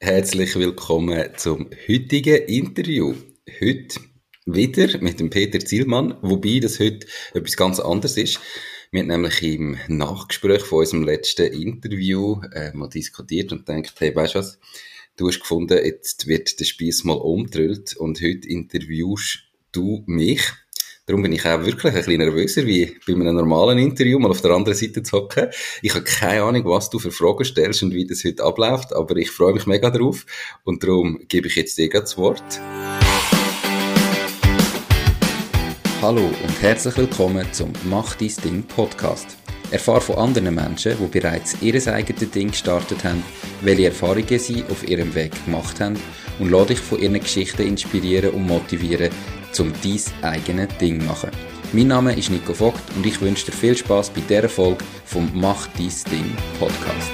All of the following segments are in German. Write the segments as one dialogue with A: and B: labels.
A: Herzlich willkommen zum heutigen Interview. Heute wieder mit dem Peter Zielmann, wobei das heute etwas ganz anderes ist. Wir haben nämlich im Nachgespräch von unserem letzten Interview äh, mal diskutiert und gedacht, hey, weißt du was? Du hast gefunden, jetzt wird der Spieß mal umdrüllt und heute interviewst du mich. Darum bin ich auch wirklich ein bisschen nervöser, wie bei einem normalen Interview, mal auf der anderen Seite zu hocken. Ich habe keine Ahnung, was du für Fragen stellst und wie das heute abläuft, aber ich freue mich mega drauf und darum gebe ich jetzt dir das Wort. Hallo und herzlich willkommen zum Mach dein Ding Podcast. Erfahre von anderen Menschen, die bereits ihr eigenes Ding gestartet haben, welche Erfahrungen sie auf ihrem Weg gemacht haben und lade dich von ihren Geschichten inspirieren und motivieren, zum dein eigenes Ding machen. Mein Name ist Nico Vogt und ich wünsche dir viel Spaß bei dieser Folge vom Mach dein Ding Podcast.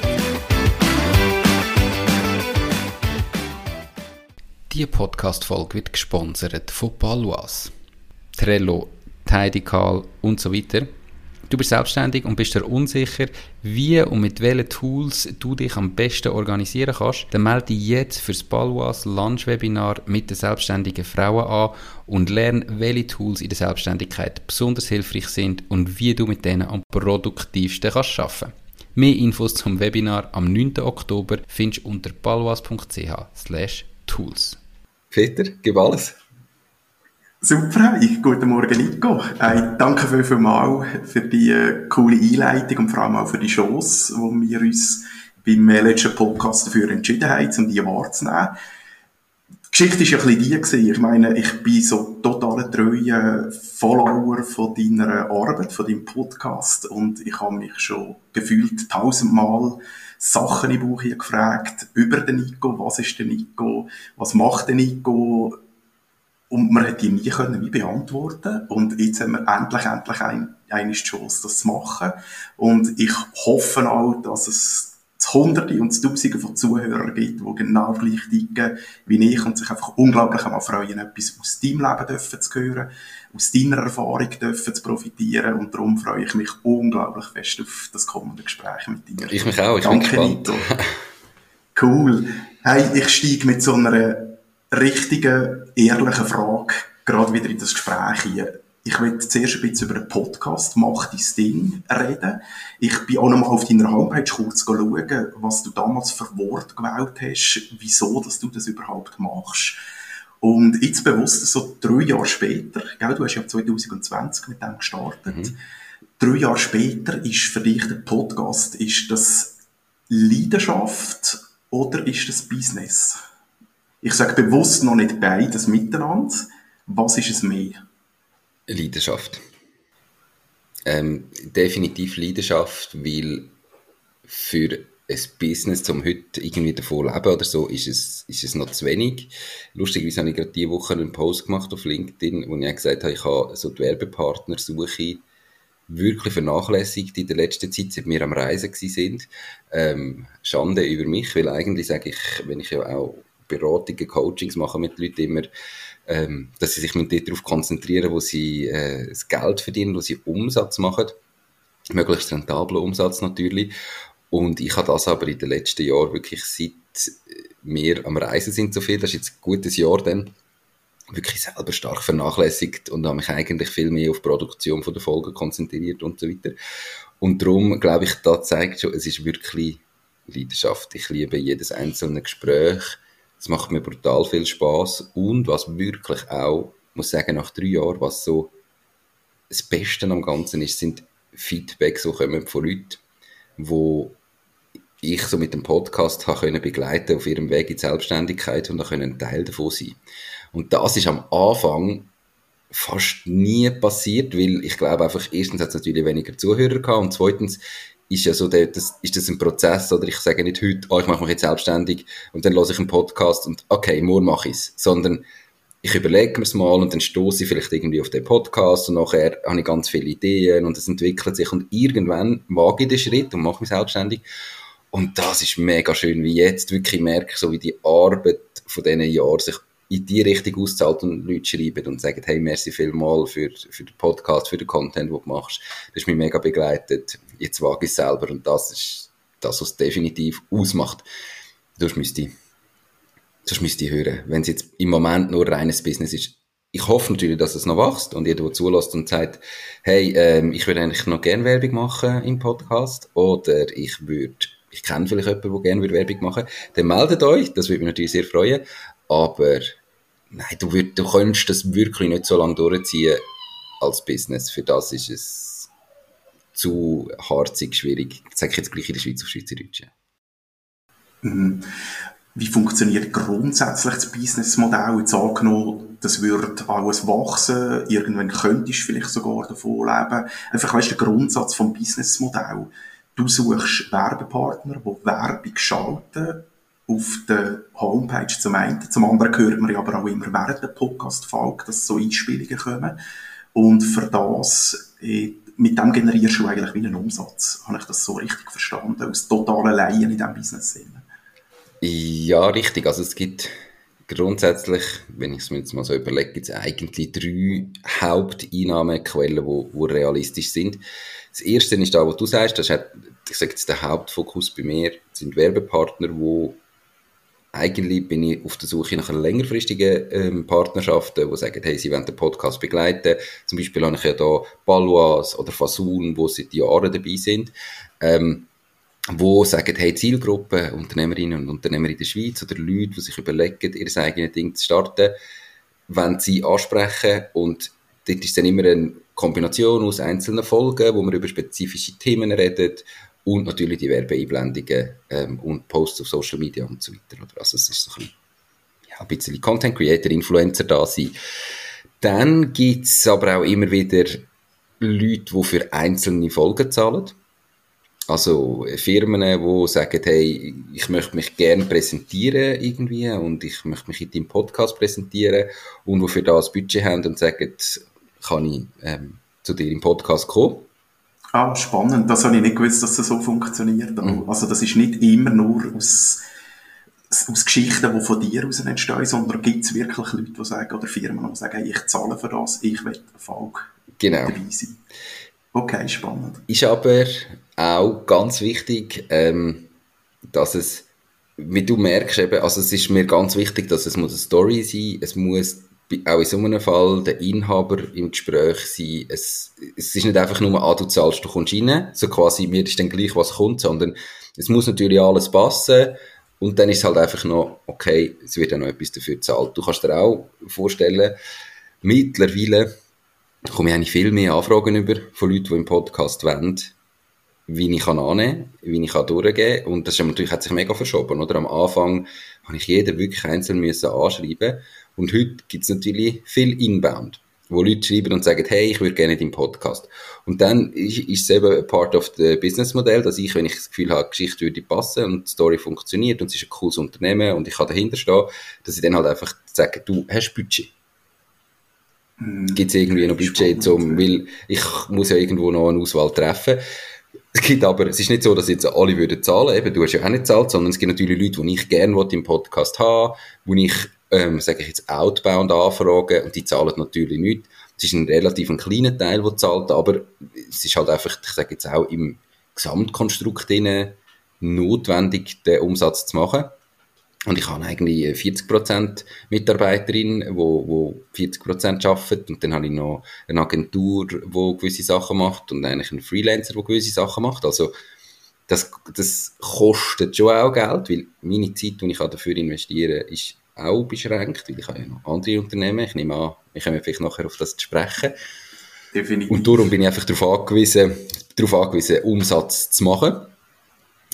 A: Diese Podcast-Folge wird gesponsert von Palois, Trello, Tidycall und so weiter. Du bist selbstständig und bist dir unsicher, wie und mit welchen Tools du dich am besten organisieren kannst, dann melde dich jetzt fürs Balwas Lunch-Webinar mit den selbstständigen Frauen an und lerne, welche Tools in der Selbstständigkeit besonders hilfreich sind und wie du mit denen am produktivsten kannst arbeiten. Mehr Infos zum Webinar am 9. Oktober findest du unter balwas.ch tools. Peter, gib alles.
B: Super, ich, guten Morgen Nico. Äh, danke viel, viel mal für die äh, coole Einleitung und vor allem auch für die Chance, wo wir uns beim äh, letzten Podcast dafür entschieden haben, um die wahrzunehmen. Die Geschichte war ja ein bisschen die gewesen. Ich meine, ich bin so total treuer Follower von deiner Arbeit, von deinem Podcast und ich habe mich schon gefühlt tausendmal Sachen im Buch hier gefragt über den Nico, was ist der Nico, was macht der Nico, und man hat die nie können wie beantworten. Und jetzt haben wir endlich, endlich ein, eine Chance, das zu machen. Und ich hoffe auch, dass es Hunderte und Tausende von Zuhörern gibt, die genau gleich ticken wie ich und sich einfach unglaublich einmal freuen, etwas aus deinem Leben dürfen zu hören, aus deiner Erfahrung dürfen zu profitieren und darum freue ich mich unglaublich fest auf das kommende Gespräch mit dir.
A: Ich mich auch, ich Danke, bin gespannt. Nito.
B: Cool. Hey, ich steige mit so einer richtigen, ehrlichen Frage gerade wieder in das Gespräch hier. Ich will zuerst ein bisschen über den Podcast «Mach dein Ding» reden. Ich bin auch nochmal auf deiner Homepage kurz schauen, was du damals für Wort gewählt hast, wieso dass du das überhaupt machst. Und jetzt bewusst, so drei Jahre später, gell, du hast ja 2020 mit dem gestartet, mhm. drei Jahre später ist für dich der Podcast, ist das Leidenschaft oder ist das Business? Ich sage bewusst noch nicht beides miteinander. Was ist es mehr?
A: Leidenschaft. Ähm, definitiv Leidenschaft, weil für ein Business, um heute irgendwie davon leben oder so, ist es, ist es noch zu wenig. Lustigerweise habe ich gerade diese Woche einen Post gemacht auf LinkedIn, wo ich gesagt habe, ich habe so die Werbepartnersuche wirklich vernachlässigt in der letzten Zeit, seit wir am Reisen sind. Ähm, Schande über mich, weil eigentlich sage ich, wenn ich ja auch Beratungen, Coachings machen mit Leuten immer, ähm, dass sie sich darauf konzentrieren, wo sie äh, das Geld verdienen, wo sie Umsatz machen. Möglichst rentablen Umsatz natürlich. Und ich habe das aber in den letzten Jahren wirklich seit wir am Reisen sind so viel, das ist jetzt ein gutes Jahr dann, wirklich selber stark vernachlässigt und habe mich eigentlich viel mehr auf die Produktion von der Folgen konzentriert und so weiter. Und darum glaube ich, da zeigt schon, es ist wirklich Leidenschaft. Ich liebe jedes einzelne Gespräch. Es macht mir brutal viel Spaß und was wirklich auch, muss sagen, nach drei Jahren, was so das Beste am Ganzen ist, sind Feedbacks, die kommen von Leuten, wo ich so mit dem Podcast habe können begleiten auf ihrem Weg in die Selbstständigkeit und da ein Teil davon sein. Und das ist am Anfang fast nie passiert, weil ich glaube einfach, erstens hat es natürlich weniger Zuhörer gehabt und zweitens ist ja so, der, das, ist das ein Prozess, oder ich sage nicht heute, oh, ich mache mich jetzt selbstständig und dann lasse ich einen Podcast und okay, morgen mache ich es, sondern ich überlege mir es mal und dann stoße ich vielleicht irgendwie auf den Podcast und nachher habe ich ganz viele Ideen und es entwickelt sich und irgendwann wage ich den Schritt und mache mich selbstständig und das ist mega schön, wie jetzt wirklich merke, so wie die Arbeit von diesen Jahren sich in die Richtung auszahlt und Leute schreiben und sagen, hey, merci vielmal für, für den Podcast, für den Content, den du machst. Das ist mich mega begleitet. Jetzt wage ich selber und das ist das, was definitiv ausmacht. Das müsste ich hören. Wenn es jetzt im Moment nur reines Business ist, ich hoffe natürlich, dass es noch wächst und jeder, der zulässt und sagt, hey, ähm, ich würde eigentlich noch gerne Werbung machen im Podcast oder ich würde, ich kenne vielleicht jemanden, der gerne Werbung machen würde, dann meldet euch, das würde mich natürlich sehr freuen, aber nein, du, würd, du könntest das wirklich nicht so lange durchziehen als Business. Für das ist es zu harzig, schwierig. Das sage ich jetzt gleich in der Schweiz auf Schweizerdeutsch.
B: Mhm. Wie funktioniert grundsätzlich das Businessmodell? Jetzt angenommen, das wird alles wachsen, irgendwann könntest du vielleicht sogar davon leben. Einfach, weißt du, der Grundsatz vom Businessmodell. Du suchst Werbepartner, die Werbung schalten auf der Homepage zum einen. Zum anderen hört man ja aber auch immer während der Podcast-Folge, dass so Einspielungen kommen. Und für das, mit dem generierst du eigentlich wie einen Umsatz. Habe ich das so richtig verstanden? Aus totalen Laien in diesem Business-Sinn.
A: Ja, richtig. Also es gibt grundsätzlich, wenn ich es mir jetzt mal so überlege, gibt es eigentlich drei Haupteinnahmequellen, die, die realistisch sind. Das erste ist da, was du sagst, das ist, ich sage jetzt, der Hauptfokus bei mir, sind Werbepartner, wo eigentlich bin ich auf der Suche nach längerfristigen ähm, Partnerschaften, die sagen, hey, sie wollen den Podcast begleiten. Zum Beispiel habe ich ja da Balois oder Fasun, die seit Jahren dabei sind. Ähm, wo sagen, hey, Zielgruppe, Unternehmerinnen und Unternehmer in der Schweiz oder Leute, die sich überlegen, ihr eigenes Ding zu starten, wenn sie ansprechen und dort ist dann immer eine Kombination aus einzelnen Folgen, wo man über spezifische Themen redet und natürlich die Werbeeinblendungen ähm, und Posts auf Social Media und so weiter. Oder? Also es ist so ein bisschen, Content Creator, Influencer da sein. Dann gibt es aber auch immer wieder Leute, die für einzelne Folgen zahlen. Also Firmen, die sagen, hey, ich möchte mich gerne präsentieren irgendwie und ich möchte mich in deinem Podcast präsentieren und die für das Budget haben und sagen, kann ich ähm, zu dir im Podcast kommen.
B: Ah, spannend. Das habe ich nicht gewusst, dass das so funktioniert. Mhm. Also das ist nicht immer nur aus, aus Geschichten, die von dir aus entstehen, sondern gibt es wirklich Leute, die sagen, oder Firmen, die sagen, ich zahle für das, ich will Erfolg
A: genau. dabei sein.
B: Okay, spannend.
A: Ist aber auch ganz wichtig, ähm, dass es, wie du merkst eben, also es ist mir ganz wichtig, dass es muss eine Story sein, es muss auch in so einem Fall der Inhaber im Gespräch sein. Es, es ist nicht einfach nur, ah, du zahlst, du kommst rein, so quasi, mir ist dann gleich, was kommt, sondern es muss natürlich alles passen und dann ist es halt einfach noch, okay, es wird ja noch etwas dafür gezahlt. Du kannst dir auch vorstellen, mittlerweile komme ich viel mehr Anfragen über von Leuten, die im Podcast wollen, wie ich kann annehmen, wie ich kann durchgehen und das ist natürlich hat sich mega verschoben, oder? Am Anfang habe ich jeden wirklich einzeln müssen anschreiben und heute gibt es natürlich viel Inbound, wo Leute schreiben und sagen, hey, ich würde gerne deinen Podcast. Und dann ist, ist es eben ein Part of the Business Modell, dass ich, wenn ich das Gefühl habe, die Geschichte würde passen und die Story funktioniert und es ist ein cooles Unternehmen und ich kann dahinter stehen, dass ich dann halt einfach sage, du hast Budget. Mm, gibt es irgendwie noch Budget, zum, weil ich muss ja irgendwo noch eine Auswahl treffen. Es gibt aber, es ist nicht so, dass jetzt alle würden zahlen, eben, du hast ja auch nicht zahlt, sondern es gibt natürlich Leute, die ich gerne im Podcast haben, wo ich ähm, sage ich jetzt, outbound anfragen und die zahlen natürlich nicht. Es ist ein relativ ein kleiner Teil, der zahlt, aber es ist halt einfach, ich sage jetzt auch im Gesamtkonstrukt notwendig, den Umsatz zu machen. Und ich habe eigentlich 40% Mitarbeiterin, wo, wo 40% arbeiten. Und dann habe ich noch eine Agentur, die gewisse Sachen macht und eigentlich einen Freelancer, der gewisse Sachen macht. Also, das, das kostet schon auch Geld, weil meine Zeit, die ich dafür investiere, ist auch beschränkt, weil ich habe ja noch andere Unternehmen. Ich nehme an, wir kommen vielleicht nachher auf das zu sprechen. Definitiv. Und darum bin ich einfach darauf angewiesen, darauf angewiesen, Umsatz zu machen.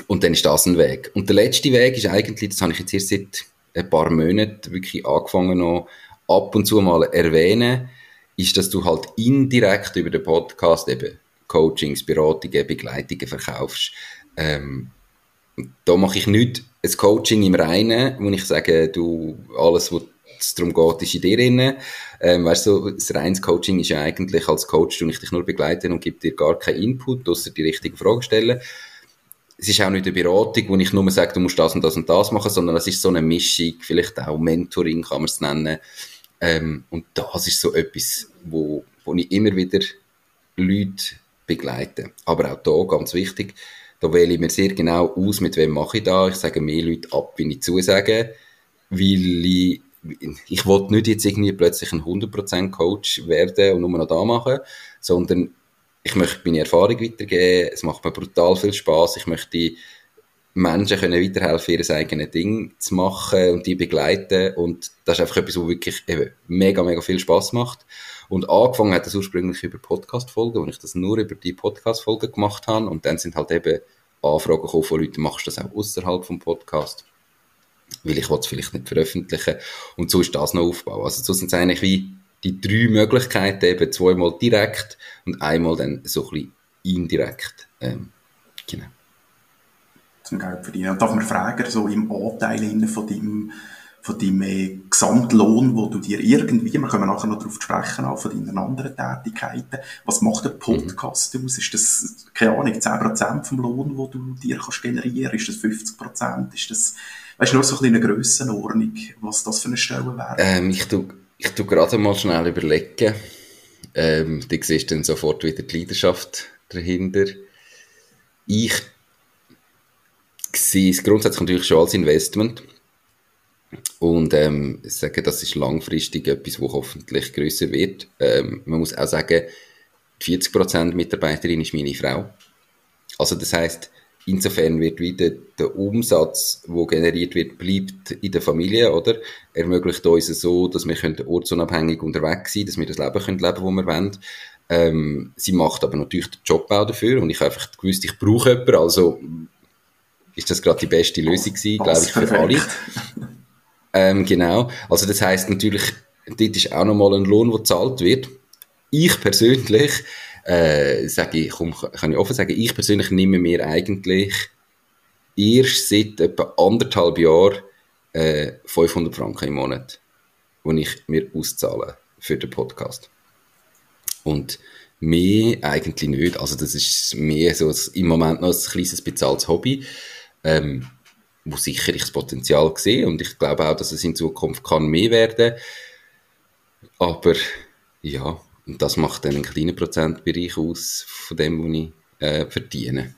A: Und dann ist das ein Weg. Und der letzte Weg ist eigentlich, das habe ich jetzt erst seit ein paar Monaten wirklich angefangen noch ab und zu mal erwähnen, ist, dass du halt indirekt über den Podcast eben Coachings, Beratungen, Begleitungen verkaufst. Ähm, da mache ich nicht ein Coaching im Reinen, wo ich sage, du, alles, was es darum geht, ist in dir drin. Ähm, weißt du, das reines Coaching ist ja eigentlich als Coach, du ich dich nur begleiten und gebe dir gar keinen Input, außer die richtigen Fragen stellen. Es ist auch nicht eine Beratung, wo ich nur sage, du musst das und das und das machen, sondern es ist so eine Mischung, vielleicht auch Mentoring kann man es nennen. Ähm, und das ist so etwas, wo, wo ich immer wieder Leute begleite. Aber auch da ganz wichtig, da wähle ich mir sehr genau aus, mit wem mache ich da. Ich sage mehr Leute ab, wie ich zusage. weil ich, ich wollte nicht jetzt irgendwie plötzlich ein 100% Coach werden und nur noch da machen, sondern ich möchte meine Erfahrung weitergeben, es macht mir brutal viel Spaß, ich möchte Menschen können weiterhelfen, ihr eigenes Ding zu machen und die begleiten und das ist einfach etwas, was wirklich mega, mega viel Spaß macht. Und angefangen hat das ursprünglich über Podcast-Folgen, wo ich das nur über die Podcast-Folgen gemacht habe und dann sind halt eben Anfragen gekommen von Leuten, machst du das auch außerhalb vom Podcast? Weil ich es vielleicht nicht veröffentlichen und so ist das noch aufbauen. Also so sind es eigentlich wie die drei Möglichkeiten, eben zweimal direkt und einmal dann so ein bisschen indirekt. Ähm, genau.
B: Zum Geld verdienen. Und darf man fragen, so im Anteil von deinem, von deinem äh, Gesamtlohn, wo du dir irgendwie, wir können nachher noch darauf sprechen, auch von deinen anderen Tätigkeiten, was macht der Podcast mhm. aus? Ist das, keine Ahnung, 10% vom Lohn, wo du dir kannst generieren? Ist das 50%? Ist das, weißt du, nur so ein eine Grössenordnung, was das für eine Stelle wäre?
A: Ähm, ich tu ich tu gerade mal schnell überlegen. Ähm, du siehst dann sofort wieder die Leidenschaft dahinter. Ich sehe es grundsätzlich natürlich schon als Investment. Und ähm, ich sage, das ist langfristig etwas, das hoffentlich größer wird. Ähm, man muss auch sagen, 40% Mitarbeiterin ist meine Frau. Also das heißt, insofern wird wieder der Umsatz, der generiert wird, bleibt in der Familie, oder? Ermöglicht uns so, dass wir ortsunabhängig unterwegs sein, dass wir das Leben können leben, das wir wollen. Ähm, sie macht aber natürlich den Job auch dafür und ich habe einfach gewusst, ich brauche jemanden, also ist das gerade die beste Lösung gewesen, glaube ich, für alle. Ähm, genau. Also das heißt natürlich, dort ist auch nochmal ein Lohn, der gezahlt wird. Ich persönlich, äh, sage ich, komm, kann ich offen sagen, ich persönlich nehme mir eigentlich erst seit etwa anderthalb Jahren äh, 500 Franken im Monat, die ich mir auszahle für den Podcast. Und mehr eigentlich nicht. Also das ist mehr so im Moment noch ein kleines bezahltes Hobby, ähm, wo sicher ich das Potenzial sehe und ich glaube auch, dass es in Zukunft kann mehr werden. Aber ja, und das macht dann einen kleinen Prozentbereich aus von dem, was ich äh, verdiene.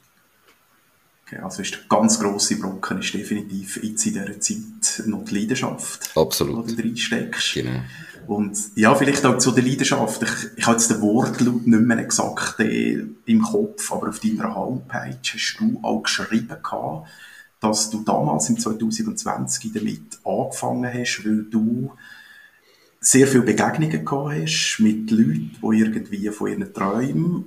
B: Okay, also ist der ganz grosse Brocken ist definitiv jetzt in dieser Zeit noch die Leidenschaft,
A: Absolut.
B: die du reinsteckst.
A: Genau.
B: Und ja, vielleicht auch zu der Leidenschaft. Ich, ich habe jetzt den Wortlaut nicht mehr exakt äh, im Kopf, aber auf deiner Homepage hast du auch geschrieben gehabt, dass du damals im 2020 damit angefangen hast, weil du sehr viele Begegnungen gehabt hast mit Leuten, die irgendwie von ihren Träumen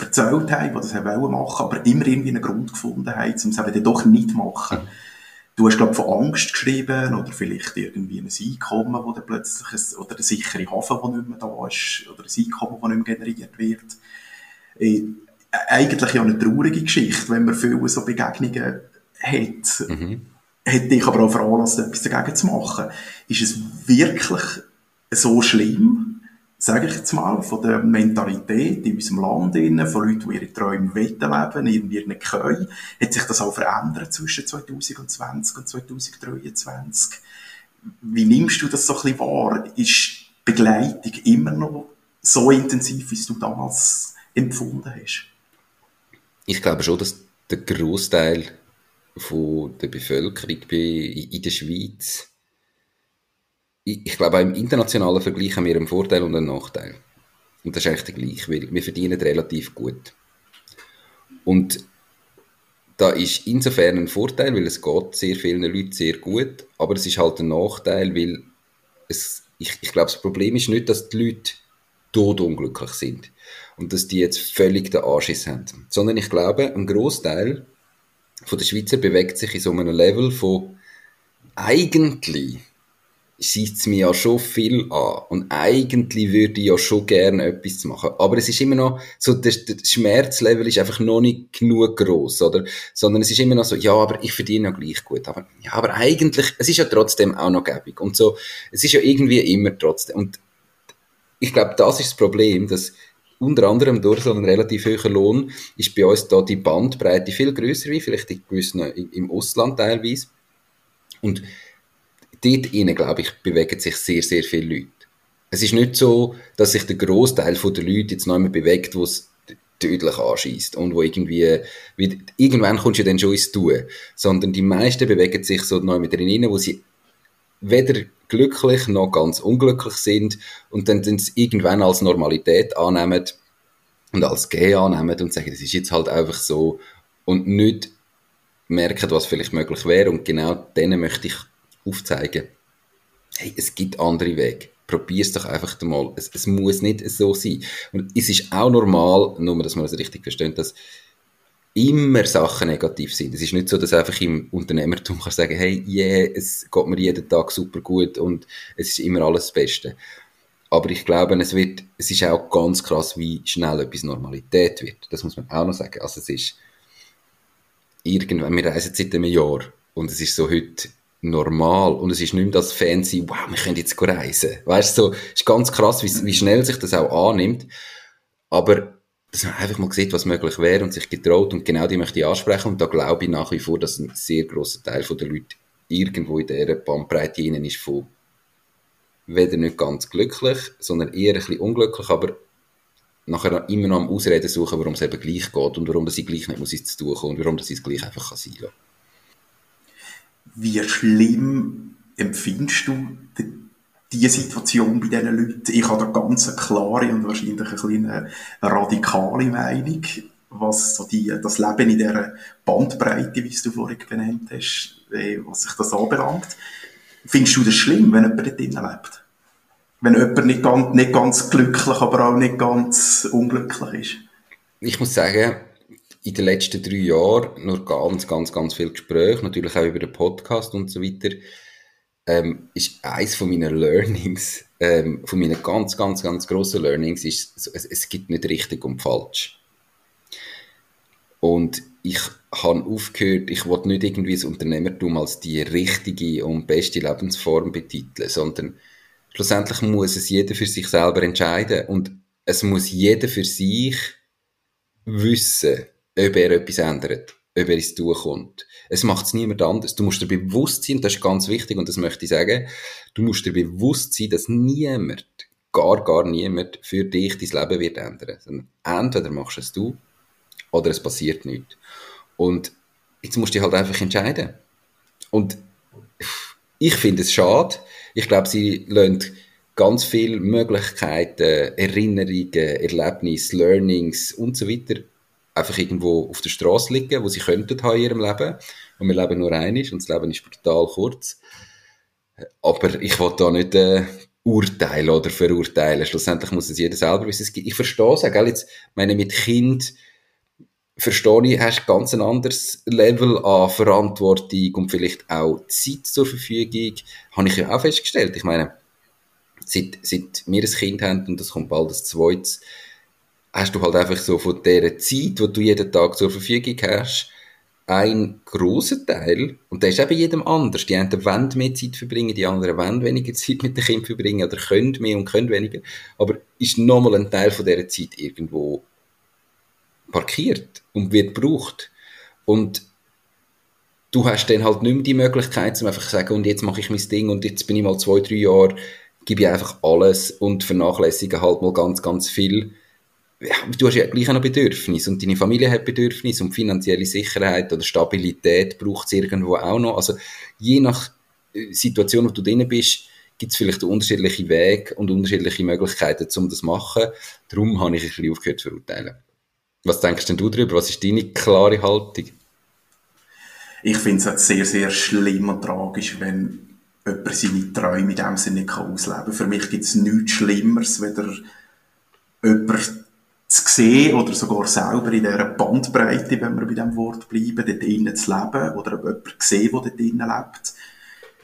B: erzählt haben, die das haben machen aber immer irgendwie einen Grund gefunden haben, um es eben doch nicht machen. Du hast, glaube ich, von Angst geschrieben oder vielleicht irgendwie ein Einkommen, wo dann plötzlich ein, oder eine sichere Hafen, die nicht mehr da ist, oder ein Einkommen, das nicht mehr generiert wird. Äh, eigentlich ja eine traurige Geschichte, wenn man viele so Begegnungen hat. Mhm. Hat dich aber auch veranlasst, etwas dagegen zu machen. Ist es wirklich so schlimm, sage ich jetzt mal, von der Mentalität in unserem Land, innen, von Leuten, die ihre Träume leben irgendwie nicht können, hat sich das auch verändert zwischen 2020 und 2023. Wie nimmst du das so ein bisschen wahr? Ist Begleitung immer noch so intensiv, wie du damals empfunden hast?
A: Ich glaube schon, dass der Großteil der Bevölkerung in der Schweiz ich, glaube, auch im internationalen Vergleich haben wir einen Vorteil und einen Nachteil. Und das ist eigentlich der gleiche, weil wir verdienen relativ gut. Und da ist insofern ein Vorteil, weil es geht sehr vielen Leuten sehr gut, aber es ist halt ein Nachteil, weil es, ich, ich glaube, das Problem ist nicht, dass die Leute todunglücklich sind und dass die jetzt völlig den Anschiss haben, sondern ich glaube, ein Großteil von der Schweizer bewegt sich in so einem Level von eigentlich schießt es mir ja schon viel an. Und eigentlich würde ich ja schon gerne etwas machen. Aber es ist immer noch so, der Schmerzlevel ist einfach noch nicht genug groß, oder? Sondern es ist immer noch so, ja, aber ich verdiene ja gleich gut. Aber, ja, aber eigentlich, es ist ja trotzdem auch noch gäbig. Und so, es ist ja irgendwie immer trotzdem. Und ich glaube, das ist das Problem, dass unter anderem durch so einen relativ hohen Lohn ist bei uns da die Bandbreite viel größer wie vielleicht in gewissen, im Ausland teilweise. Und dort innen, glaube ich, bewegen sich sehr, sehr viele Leute. Es ist nicht so, dass sich der Großteil der Leute jetzt noch einmal bewegt, wo es tödlich anschießt und wo irgendwie, wie, irgendwann kommst du dann schon ins Tun, sondern die meisten bewegen sich so noch mit drin, wo sie weder glücklich noch ganz unglücklich sind und dann es irgendwann als Normalität annehmen und als Gay annehmen und sagen, das ist jetzt halt einfach so und nicht merken, was vielleicht möglich wäre und genau denen möchte ich aufzeigen, hey, es gibt andere Wege. Probier es doch einfach mal. Es, es, muss nicht so sein. Und es ist auch normal, nur dass man das richtig versteht, dass immer Sachen negativ sind. Es ist nicht so, dass einfach im Unternehmertum kann sagen, hey, yeah, es geht mir jeden Tag super gut und es ist immer alles das Beste. Aber ich glaube, es wird, es ist auch ganz krass, wie schnell etwas Normalität wird. Das muss man auch noch sagen. Also es ist irgendwann, wir reisen seit einem Jahr und es ist so heute normal und es ist nicht mehr das Fancy, wow, wir können jetzt reisen. Weißt du, so, ist ganz krass, wie, wie schnell sich das auch annimmt. Aber, dass man einfach mal sieht, was möglich wäre und sich getraut und genau die möchte ich ansprechen und da glaube ich nach wie vor, dass ein sehr grosser Teil der Leute irgendwo in dieser Bandbreite hinein ist von weder nicht ganz glücklich, sondern eher ein bisschen unglücklich, aber nachher immer noch am Ausreden suchen, warum es eben gleich geht und warum das sie gleich nicht muss ins Tun kommen und warum das sie es gleich einfach sein kann.
B: Wie schlimm empfindest du die Situation bei diesen Leuten? Ich habe da ganz eine klare und wahrscheinlich eine kleine radikale Meinung, was so die, das Leben in dieser Bandbreite, wie du vorhin genannt hast, äh, was sich das anbelangt. Findest du das schlimm, wenn jemand dort lebt? Wenn jemand nicht ganz, nicht ganz glücklich, aber auch nicht ganz unglücklich ist?
A: Ich muss sagen, in den letzten drei Jahren nur ganz, ganz, ganz viel Gespräche, natürlich auch über den Podcast und so weiter, ähm, ist eins von meinen Learnings, ähm, von meinen ganz, ganz, ganz grossen Learnings, ist, es, es gibt nicht richtig und falsch. Und ich habe aufgehört, ich wollte nicht irgendwie das Unternehmertum als die richtige und beste Lebensform betiteln, sondern schlussendlich muss es jeder für sich selber entscheiden und es muss jeder für sich wissen, ob er etwas ändert, ob er ins Tun kommt. Es macht es niemand anders. Du musst dir bewusst sein, das ist ganz wichtig und das möchte ich sagen, du musst dir bewusst sein, dass niemand, gar, gar niemand für dich dein Leben wird ändern. Sondern entweder machst es du oder es passiert nichts. Und jetzt musst du dich halt einfach entscheiden. Und ich finde es schade. Ich glaube, sie lernen ganz viele Möglichkeiten, Erinnerungen, Erlebnisse, Learnings und so weiter einfach irgendwo auf der Straße liegen, wo sie könnten haben in ihrem Leben. Und wir leben nur einisch und das Leben ist brutal kurz. Aber ich will da nicht äh, urteilen oder verurteilen. Schlussendlich muss es jeder selber wissen. Ich verstehe es auch, gell? Jetzt, meine, mit Kind verstehe ich, hast ganz ein anderes Level an Verantwortung und vielleicht auch Zeit zur Verfügung. Habe ich ja auch festgestellt. Ich meine, seit, seit wir ein Kind haben und das kommt bald das zweites, hast du halt einfach so von dieser Zeit, die du jeden Tag zur Verfügung hast, ein großer Teil, und der ist bei jedem anders. Die einen wollen mehr Zeit verbringen, die anderen wollen weniger Zeit mit dem Kind verbringen oder können mehr und können weniger. Aber ist nochmal ein Teil von dieser Zeit irgendwo parkiert und wird gebraucht. Und du hast dann halt nicht mehr die Möglichkeit, um einfach zu sagen, und jetzt mache ich mein Ding und jetzt bin ich mal zwei, drei Jahre, gebe ich einfach alles und vernachlässige halt mal ganz, ganz viel ja, du hast ja gleich auch noch Bedürfnisse und deine Familie hat Bedürfnisse und finanzielle Sicherheit oder Stabilität braucht es irgendwo auch noch. Also je nach äh, Situation, wo du drin bist, gibt es vielleicht unterschiedliche Wege und unterschiedliche Möglichkeiten, um das zu machen. Darum habe ich ein bisschen aufgehört zu verurteilen. Was denkst denn du darüber? Was ist deine klare Haltung?
B: Ich finde es sehr, sehr schlimm und tragisch, wenn jemand seine Träume in dem Sinne nicht ausleben kann. Für mich gibt es nichts Schlimmeres, wenn jemand zu sehen oder sogar selber in dieser Bandbreite, wenn wir bei diesem Wort bleiben, dort drinnen zu leben oder jemanden sehen, der dort drinnen lebt.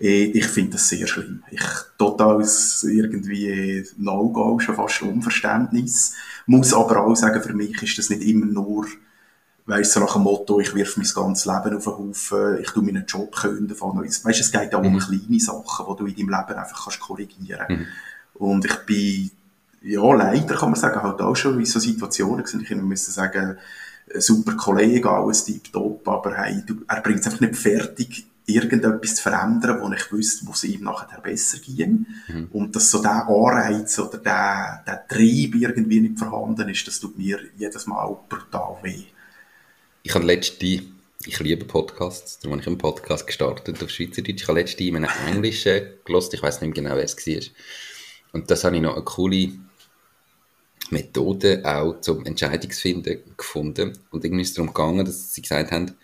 B: Eh, ich finde das sehr schlimm. Ich total irgendwie No-Go, schon fast Unverständnis. Muss aber auch sagen, für mich ist das nicht immer nur, weißt du, nach dem Motto, ich wirf mein ganzes Leben auf den Haufen, ich tu meinen Job künden, Weißt du, es geht auch um mhm. kleine Sachen, die du in deinem Leben einfach kannst korrigieren kannst. Mhm. Und ich bin ja, leider kann man sagen, halt auch schon in so Situationen gewesen. Ich müsste sagen, super Kollege, alles tiptop, aber hey, du, er bringt es einfach nicht fertig, irgendetwas zu verändern, wo ich wüsste, wo es ihm nachher besser ging. Mhm. Und dass so der Anreiz oder der, der Trieb irgendwie nicht vorhanden ist, das tut mir jedes Mal brutal weh.
A: Ich habe letzte ich liebe Podcasts, darum habe ich einen Podcast gestartet auf Schweizerdeutsch. Ich habe letztens in einem Englischen gelost, ich weiß nicht mehr genau, wer es war. Und das habe ich noch eine coole Methode auch zum Entscheidungsfinden gefunden. Und irgendwie ist es darum gegangen, dass sie gesagt haben,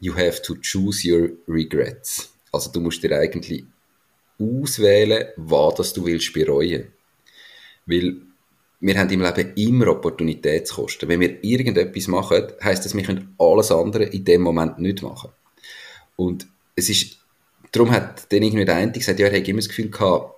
A: you have to choose your regrets. Also du musst dir eigentlich auswählen, was du willst bereuen. Weil wir haben im Leben immer Opportunitätskosten. Wenn wir irgendetwas machen, heisst das, wir können alles andere in dem Moment nicht machen. Und es ist, darum hat dann irgendwie der eine gesagt, ja, er hat immer das Gefühl gehabt,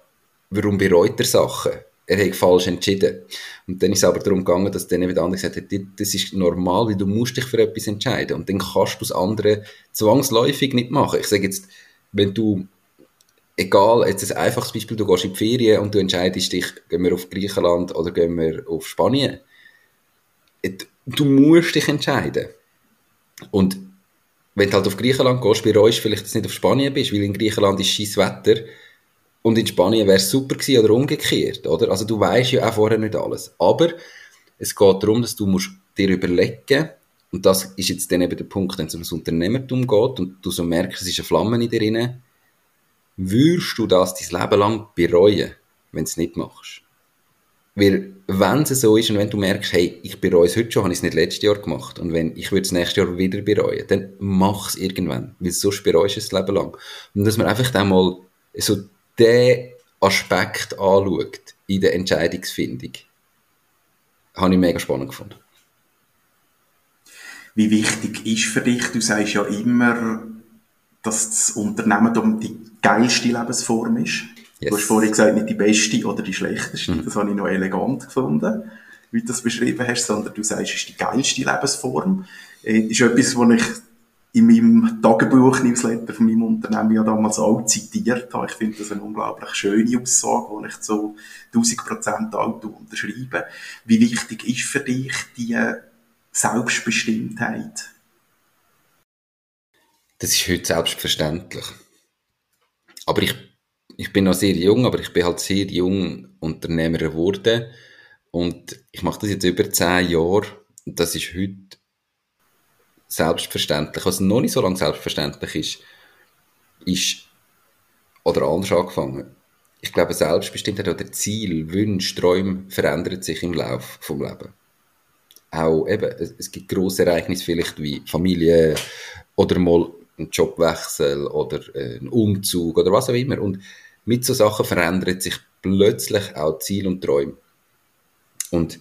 A: warum bereut er Sachen? Er hat falsch entschieden. Und dann ist es aber darum gegangen, dass dann wieder andere gesagt hat, das ist normal, weil du musst dich für etwas entscheiden. Und dann kannst du das andere zwangsläufig nicht machen. Ich sage jetzt, wenn du egal, jetzt ein einfaches Beispiel, du gehst in die Ferien und du entscheidest dich, gehen wir auf Griechenland oder gehen wir auf Spanien. Du musst dich entscheiden. Und wenn du halt auf Griechenland gehst, bereust vielleicht, dass du nicht auf Spanien bist, weil in Griechenland ist scheiß Wetter und in Spanien wäre es super gewesen oder umgekehrt, oder? Also du weißt ja auch vorher nicht alles. Aber es geht darum, dass du musst dir überlegen und das ist jetzt dann eben der Punkt, wenn es ums Unternehmertum geht und du so merkst, es ist eine Flamme in dir drin, würdest du das dein Leben lang bereuen, wenn du es nicht machst? Weil, wenn es so ist und wenn du merkst, hey, ich bereue es heute schon, habe ich es nicht letztes Jahr gemacht und wenn ich würde es nächstes Jahr wieder bereuen, dann mach es irgendwann, weil sonst bereust du es das Leben lang. Und dass man einfach dann mal so den Aspekt anschaut in der Entscheidungsfindung, habe ich mega spannend gefunden.
B: Wie wichtig ist für dich, du sagst ja immer, dass das Unternehmen die geilste Lebensform ist. Yes. Du hast vorhin gesagt, nicht die beste oder die schlechteste. Mhm. Das habe ich noch elegant gefunden, wie du das beschrieben hast, sondern du sagst, es ist die geilste Lebensform. Das äh, ist etwas, was ich in meinem Tagebuch-Newsletter von meinem Unternehmen ja damals auch zitiert habe. Ich finde das eine unglaublich schöne Aussage, die ich so 1000 Prozent auch unterschreibe. Wie wichtig ist für dich die Selbstbestimmtheit?
A: Das ist heute selbstverständlich. Aber ich, ich bin noch sehr jung, aber ich bin halt sehr jung Unternehmer geworden. Und ich mache das jetzt über zehn Jahre. Und das ist heute selbstverständlich. Was noch nicht so lange selbstverständlich ist, ist, oder anders angefangen. Ich glaube, Selbstbestimmtheit oder Ziel, Wünsche, Träume verändern sich im Laufe vom Leben. Auch eben, es gibt grosse Ereignisse vielleicht wie Familie oder mal ein Jobwechsel oder äh, ein Umzug oder was auch immer. Und mit so Sachen verändert sich plötzlich auch Ziel und Träume. Und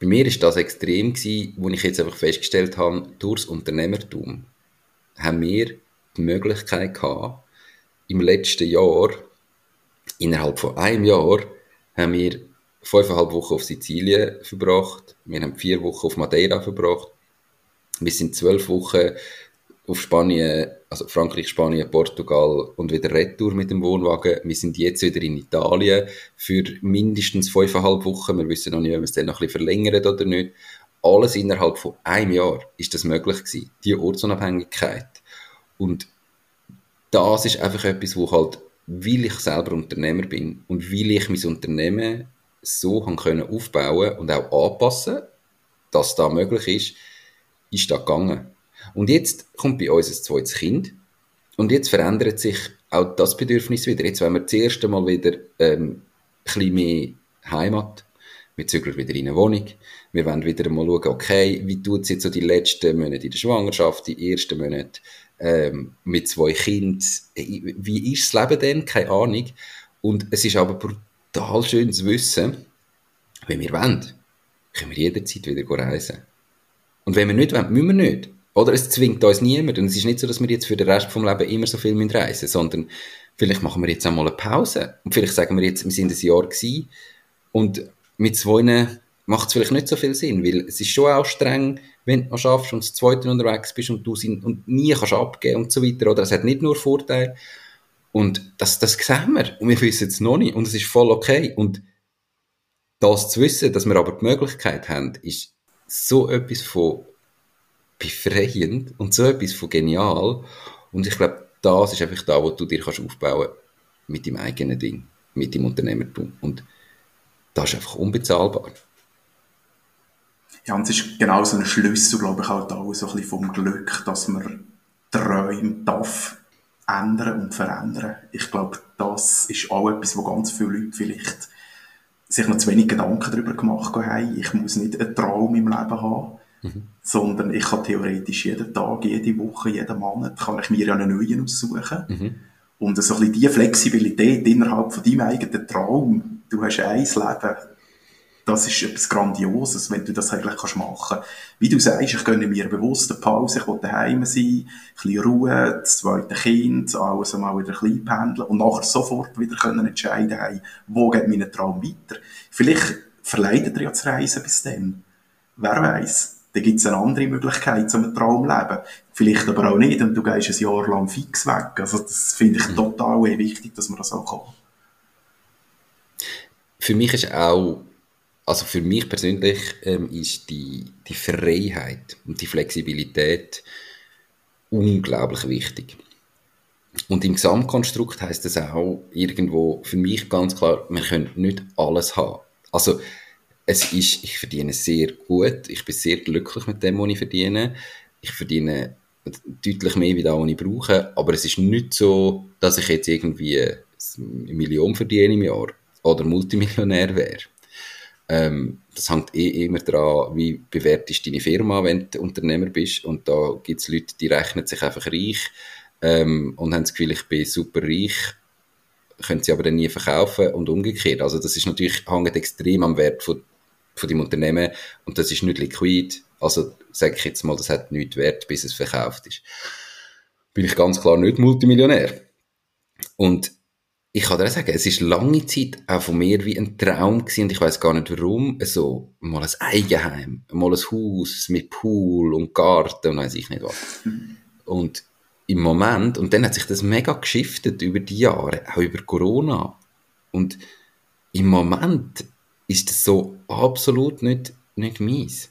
A: bei mir ist das extrem wo ich jetzt einfach festgestellt habe, durchs Unternehmertum haben wir die Möglichkeit gehabt, im letzten Jahr, innerhalb von einem Jahr, haben wir fünfeinhalb Wochen auf Sizilien verbracht, wir haben vier Wochen auf Madeira verbracht, wir sind zwölf Wochen auf Spanien, also Frankreich, Spanien, Portugal und wieder Retour mit dem Wohnwagen. Wir sind jetzt wieder in Italien für mindestens fünfeinhalb Wochen. Wir wissen noch nicht, ob wir es dann noch ein bisschen verlängern oder nicht. Alles innerhalb von einem Jahr ist das möglich gewesen. Die Ortsunabhängigkeit. Und das ist einfach etwas, wo halt, weil ich selber Unternehmer bin und weil ich mein Unternehmen so haben können aufbauen und auch anpassen, dass da möglich ist, ist da gegangen. Und jetzt kommt bei uns ein zweites Kind und jetzt verändert sich auch das Bedürfnis wieder. Jetzt wollen wir das erste Mal wieder ähm, ein mehr Heimat. Wir zügeln wieder in eine Wohnung. Wir wollen wieder mal schauen, okay, wie tut es jetzt so die letzten Monate in der Schwangerschaft, die ersten Monate ähm, mit zwei Kindern. Wie ist das Leben denn? Keine Ahnung. Und es ist aber brutal schön zu wissen, wenn wir wollen, können wir jederzeit wieder reisen. Und wenn wir nicht wollen, müssen wir nicht. Oder es zwingt uns niemand. Und es ist nicht so, dass wir jetzt für den Rest vom Leben immer so viel reisen müssen, sondern vielleicht machen wir jetzt einmal eine Pause. Und vielleicht sagen wir jetzt, wir sind ein Jahr gewesen. Und mit zwei macht es vielleicht nicht so viel Sinn, weil es ist schon auch streng, wenn du noch schaffst und das zweite unterwegs bist und du sind, und nie kannst abgeben und so weiter. Oder es hat nicht nur Vorteile. Und das, das sehen wir. Und wir wissen es noch nicht. Und es ist voll okay. Und das zu wissen, dass wir aber die Möglichkeit haben, ist so etwas von befreiend und so etwas von genial. Und ich glaube, das ist einfach da, wo du dir kannst aufbauen mit deinem eigenen Ding, mit dem Unternehmertum. Und das ist einfach unbezahlbar.
B: Ja, und es ist genau so ein Schlüssel, glaube ich, halt auch so ein bisschen vom Glück, dass man Träume darf ändern und verändern. Ich glaube, das ist auch etwas, wo ganz viele Leute vielleicht sich noch zu wenig Gedanken darüber gemacht haben. Ich muss nicht einen Traum im Leben haben, mhm. sondern ich kann theoretisch jeden Tag, jede Woche, jeden Monat, kann ich mir ja einen neuen aussuchen. Mhm. Und so ein bisschen die Flexibilität innerhalb von deinem eigenen Traum, du hast ein Leben, das ist etwas Grandioses, wenn du das eigentlich kannst machen Wie du sagst, ich gönne mir bewusst eine Pause, ich will daheim sein, ein bisschen Ruhe, das zweite Kind, alles einmal wieder ein bisschen pendeln und nachher sofort wieder können entscheiden, hey, wo geht mein Traum weiter? Vielleicht verleitet er ja zu reisen bis dann. Wer weiß? Dann gibt es eine andere Möglichkeit, um einen Traum zu leben. Vielleicht aber auch nicht und du gehst ein Jahr lang fix weg. Also das finde ich mhm. total wichtig, dass man das auch kann.
A: Für mich ist auch also für mich persönlich ähm, ist die, die Freiheit und die Flexibilität unglaublich wichtig. Und im Gesamtkonstrukt heißt das auch irgendwo für mich ganz klar, wir können nicht alles haben. Also es ist, ich verdiene sehr gut, ich bin sehr glücklich mit dem, was ich verdiene. Ich verdiene deutlich mehr, wie das, was ich brauche, aber es ist nicht so, dass ich jetzt irgendwie eine Million verdiene im Jahr oder Multimillionär wäre. Ähm, das hängt eh immer daran, wie bewertest deine Firma, wenn du Unternehmer bist. Und da gibt es Leute, die rechnen sich einfach reich ähm, und haben das Gefühl, ich bin super reich, können sie aber dann nie verkaufen und umgekehrt. Also das ist natürlich, hängt extrem am Wert von, von dem Unternehmen und das ist nicht liquid. Also sage ich jetzt mal, das hat nichts Wert, bis es verkauft ist. Bin ich ganz klar nicht Multimillionär. Und ich kann dir sagen, es ist lange Zeit auch von mir wie ein Traum gewesen, und ich weiß gar nicht warum, so mal ein Eigenheim, mal ein Haus mit Pool und Garten und weiß ich nicht was. Und im Moment, und dann hat sich das mega geschiftet über die Jahre, auch über Corona. Und im Moment ist das so absolut nicht, nicht meins.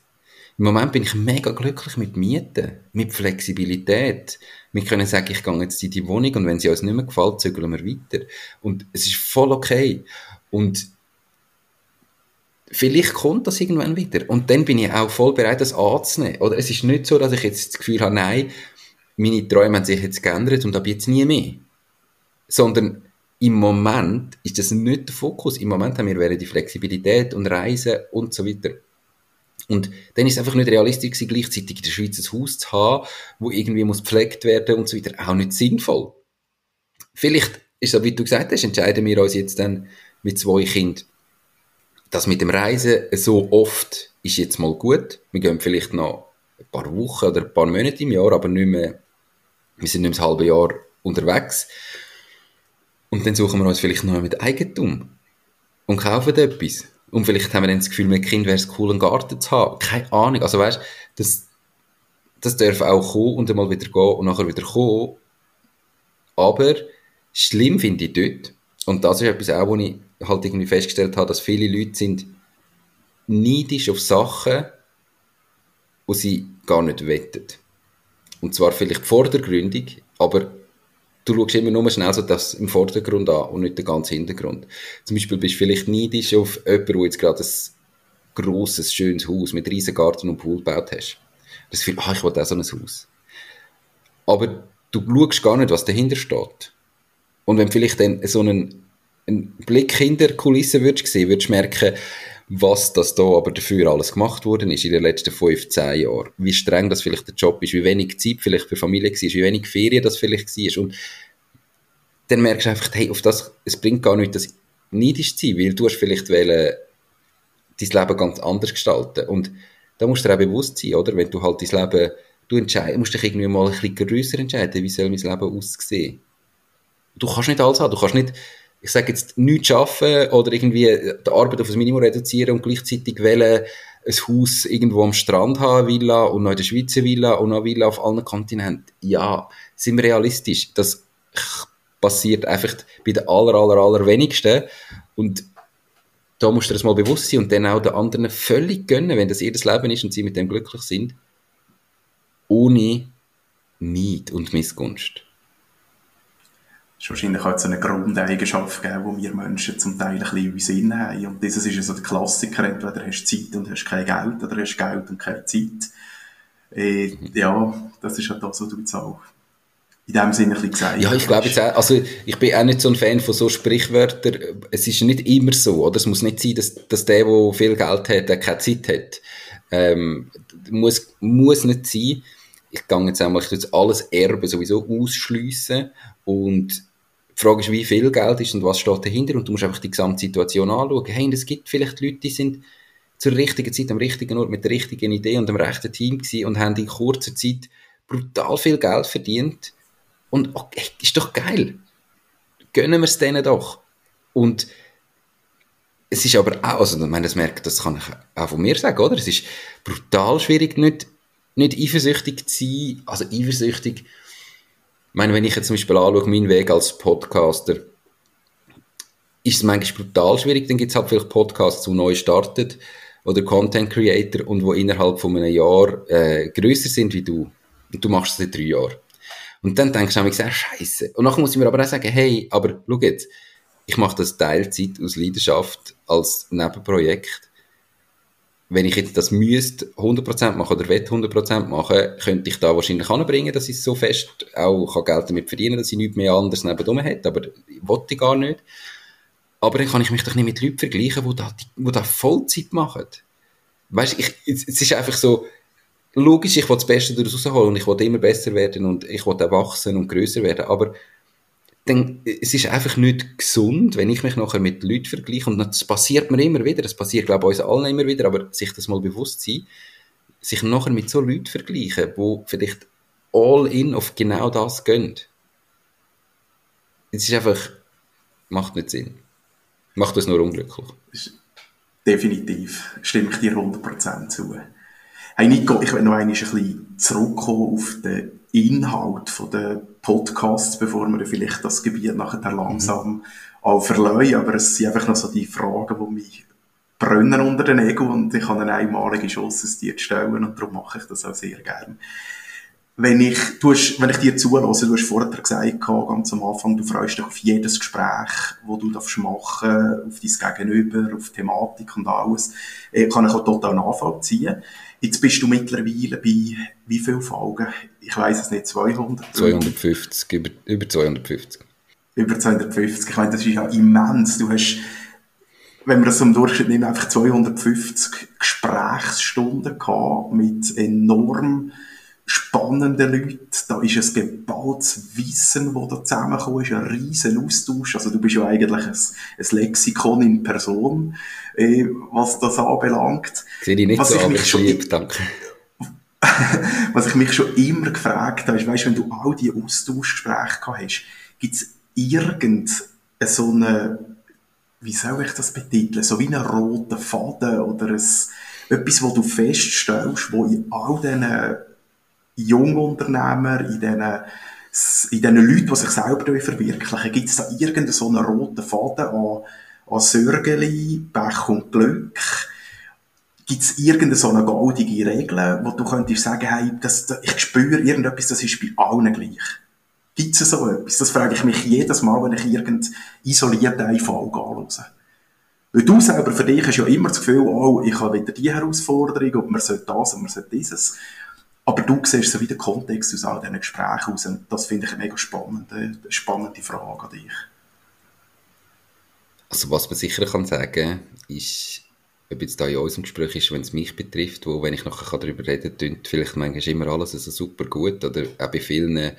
A: Im Moment bin ich mega glücklich mit Mieten, mit Flexibilität. Wir können sagen, ich gehe jetzt in die Wohnung und wenn sie uns nicht mehr gefällt, zügeln wir weiter. Und es ist voll okay. Und vielleicht kommt das irgendwann wieder. Und dann bin ich auch voll bereit, das anzunehmen. Oder es ist nicht so, dass ich jetzt das Gefühl habe, nein, meine Träume haben sich jetzt geändert und ab jetzt nie mehr. Sondern im Moment ist das nicht der Fokus. Im Moment haben wir die Flexibilität und Reisen und so weiter. Und dann ist es einfach nicht realistisch gewesen, gleichzeitig in der Schweiz ein Haus zu haben, wo irgendwie muss gepflegt werden und so weiter, auch nicht sinnvoll. Vielleicht ist so, wie du gesagt hast, entscheiden wir uns jetzt dann mit zwei Kindern, das mit dem Reisen so oft ist jetzt mal gut. Wir gehen vielleicht noch ein paar Wochen oder ein paar Monate im Jahr, aber nicht mehr, wir sind nicht mehr ein halbes Jahr unterwegs. Und dann suchen wir uns vielleicht noch mit Eigentum und kaufen etwas. Und vielleicht haben wir dann das Gefühl, mit Kind wäre es cool, einen Garten zu haben. Keine Ahnung. Also weißt, das, das darf auch kommen und einmal wieder gehen und nachher wieder kommen. Aber schlimm finde ich dort, und das ist etwas auch, wo ich halt irgendwie festgestellt habe, dass viele Leute sind neidisch auf Sachen, die sie gar nicht wettet. Und zwar vielleicht vordergründig, aber du schaust immer nur schnell so das im Vordergrund an und nicht den ganzen Hintergrund. Zum Beispiel bist du vielleicht neidisch auf jemanden, der jetzt gerade ein grosses, schönes Haus mit riesen Garten und Pool gebaut hast. Das Gefühl, ah, ich will auch so ein Haus. Aber du schaust gar nicht, was dahinter steht. Und wenn vielleicht dann so einen, einen Blick hinter Kulissen würdest sehen, würdest du merken, was das da aber dafür alles gemacht worden ist in den letzten fünf, zehn Jahren. Wie streng das vielleicht der Job ist, wie wenig Zeit vielleicht für Familie war, wie wenig Ferien das vielleicht war. Und dann merkst du einfach, hey, auf das, es bringt gar nicht das neidisch zu sein, weil du hast vielleicht wollen, dein Leben ganz anders gestalten. Und da musst du dir auch bewusst sein, oder? Wenn du halt dein Leben, du entscheidest, musst dich irgendwie mal ein bisschen grösser entscheiden, wie soll mein Leben aussehen. Du kannst nicht alles haben, du kannst nicht ich sage jetzt, nichts schaffen oder irgendwie die Arbeit auf ein Minimum reduzieren und gleichzeitig wählen, ein Haus irgendwo am Strand haben, Villa, und noch in der Schweiz eine Villa und noch Villa auf allen Kontinenten. Ja, sind wir realistisch. Das passiert einfach bei den aller, aller, aller wenigsten. Und da musst du das mal bewusst sein und dann auch den anderen völlig gönnen, wenn das ihr das Leben ist und sie mit dem glücklich sind. Ohne Neid und Missgunst.
B: Ist wahrscheinlich auch so eine Grundeigenschaft gegeben, die wir Menschen zum Teil ein bisschen uns innen haben. Und dieses ist so der Klassiker, entweder hast du Zeit und hast kein Geld, oder hast Geld und keine Zeit. Äh, ja, das ist halt das, was du jetzt auch in dem Sinne ein bisschen gesagt
A: Ja, ich glaube jetzt auch, also ich bin auch nicht so ein Fan von so Sprichwörtern. Es ist nicht immer so, oder? Es muss nicht sein, dass, dass der, der viel Geld hat, der keine Zeit hat. Ähm, muss, muss nicht sein. Ich gehe jetzt einmal, ich jetzt alles Erbe sowieso ausschliessen und die Frage ist, wie viel Geld ist und was steht dahinter und du musst einfach die gesamte Situation anschauen. Hey, es gibt vielleicht Leute, die sind zur richtigen Zeit am richtigen Ort mit der richtigen Idee und dem rechten Team gewesen und haben in kurzer Zeit brutal viel Geld verdient und okay, ist doch geil. Gönnen wir es denen doch. Und es ist aber auch, also meine, das merkt, das kann ich auch von mir sagen, oder? Es ist brutal schwierig, nicht, nicht eifersüchtig zu sein. Also eifersüchtig, meine, wenn ich jetzt zum Beispiel anschaue, meinen Weg als Podcaster, ist es manchmal brutal schwierig, dann gibt es halt vielleicht Podcasts, die neu starten oder Content Creator und wo innerhalb von einem Jahr äh, größer sind wie du. Und du machst es seit drei Jahren. Und dann denkst du mir sehr scheiße. Und nachher muss ich mir aber auch sagen, hey, aber schau jetzt, ich mache das Teilzeit aus Leidenschaft als Nebenprojekt. Wenn ich jetzt das müsste 100% machen oder will 100% machen, könnte ich da wahrscheinlich anbringen, dass ich so fest auch Geld damit verdienen dass ich nichts mehr anderes nebenbei hätte, aber wollte ich gar nicht. Aber dann kann ich mich doch nicht mit Leuten vergleichen, die da, die da Vollzeit machen. Weißt du, es ist einfach so, logisch, ich will das Beste daraus rausholen und ich will immer besser werden und ich will erwachsen und größer werden, aber dann, es ist einfach nicht gesund, wenn ich mich nachher mit Leuten vergleiche und das passiert mir immer wieder, das passiert glaube ich uns allen immer wieder, aber sich das mal bewusst sein, sich nachher mit so Leuten vergleichen, wo vielleicht all in auf genau das gehen. Es ist einfach, macht nicht Sinn. Macht das nur unglücklich.
B: Definitiv, stimme ich dir 100% zu. Hey Nico, ich will noch ein bisschen zurückkommen auf den Inhalt der Podcasts, bevor wir vielleicht das Gebiet nachher langsam mhm. auch verleihen. Aber es sind einfach noch so die Fragen, die mich brennen unter den Ego und ich habe eine einmalige Chance, es dir zu stellen und darum mache ich das auch sehr gerne wenn ich, du hast, wenn ich dir zulasse, du hast vorher gesagt, ganz am Anfang, du freust dich auf jedes Gespräch, wo du darfst machen, auf dein Gegenüber, auf Thematik und alles, äh, kann ich auch total nachvollziehen. Jetzt bist du mittlerweile bei wie vielen Folgen? Ich weiß es nicht, 200?
A: 250, über, über 250.
B: Über 250, ich meine, das ist ja immens. Du hast, wenn wir das im Durchschnitt nehmen, einfach 250 Gesprächsstunden gehabt mit enorm spannende Leute, da ist ein geballtes Wissen, das da zusammenkommt, ist ein riesen Austausch, also du bist ja eigentlich ein, ein Lexikon in Person, äh, was das anbelangt.
A: Sehe ich nicht was so, ich lieb, danke.
B: was ich mich schon immer gefragt habe, ist, weißt, wenn du all die Austauschgespräche gehabt hast, gibt es irgend so eine, wie soll ich das betiteln, so wie einen roten Faden oder ein, etwas, wo du feststellst, wo in all diesen Jungunternehmer, in diesen, in diesen Leuten, die sich selber verwirklichen, gibt es da irgendeinen so roten Faden an, an Sörgeli, Pech und Glück? Gibt es irgendeine so eine goldige Regel, wo du könntest sagen, hey, das, ich spüre irgendetwas, das ist bei allen gleich? Gibt es so etwas? Das frage ich mich jedes Mal, wenn ich irgendeinen isolierten Folge anschaue. Weil du selber für dich hast ja immer das Gefühl, oh, ich habe wieder die Herausforderung und man sollte das und man sollte dieses. Aber du siehst so wie den Kontext aus all diesen Gesprächen aus und das finde ich eine mega spannende, spannende Frage an dich.
A: Also was man sicher kann sagen ist, ob jetzt da in unserem Gespräch ist, wenn es mich betrifft, wo, wenn ich nachher darüber reden kann, vielleicht manchmal immer alles also super gut oder auch bei vielen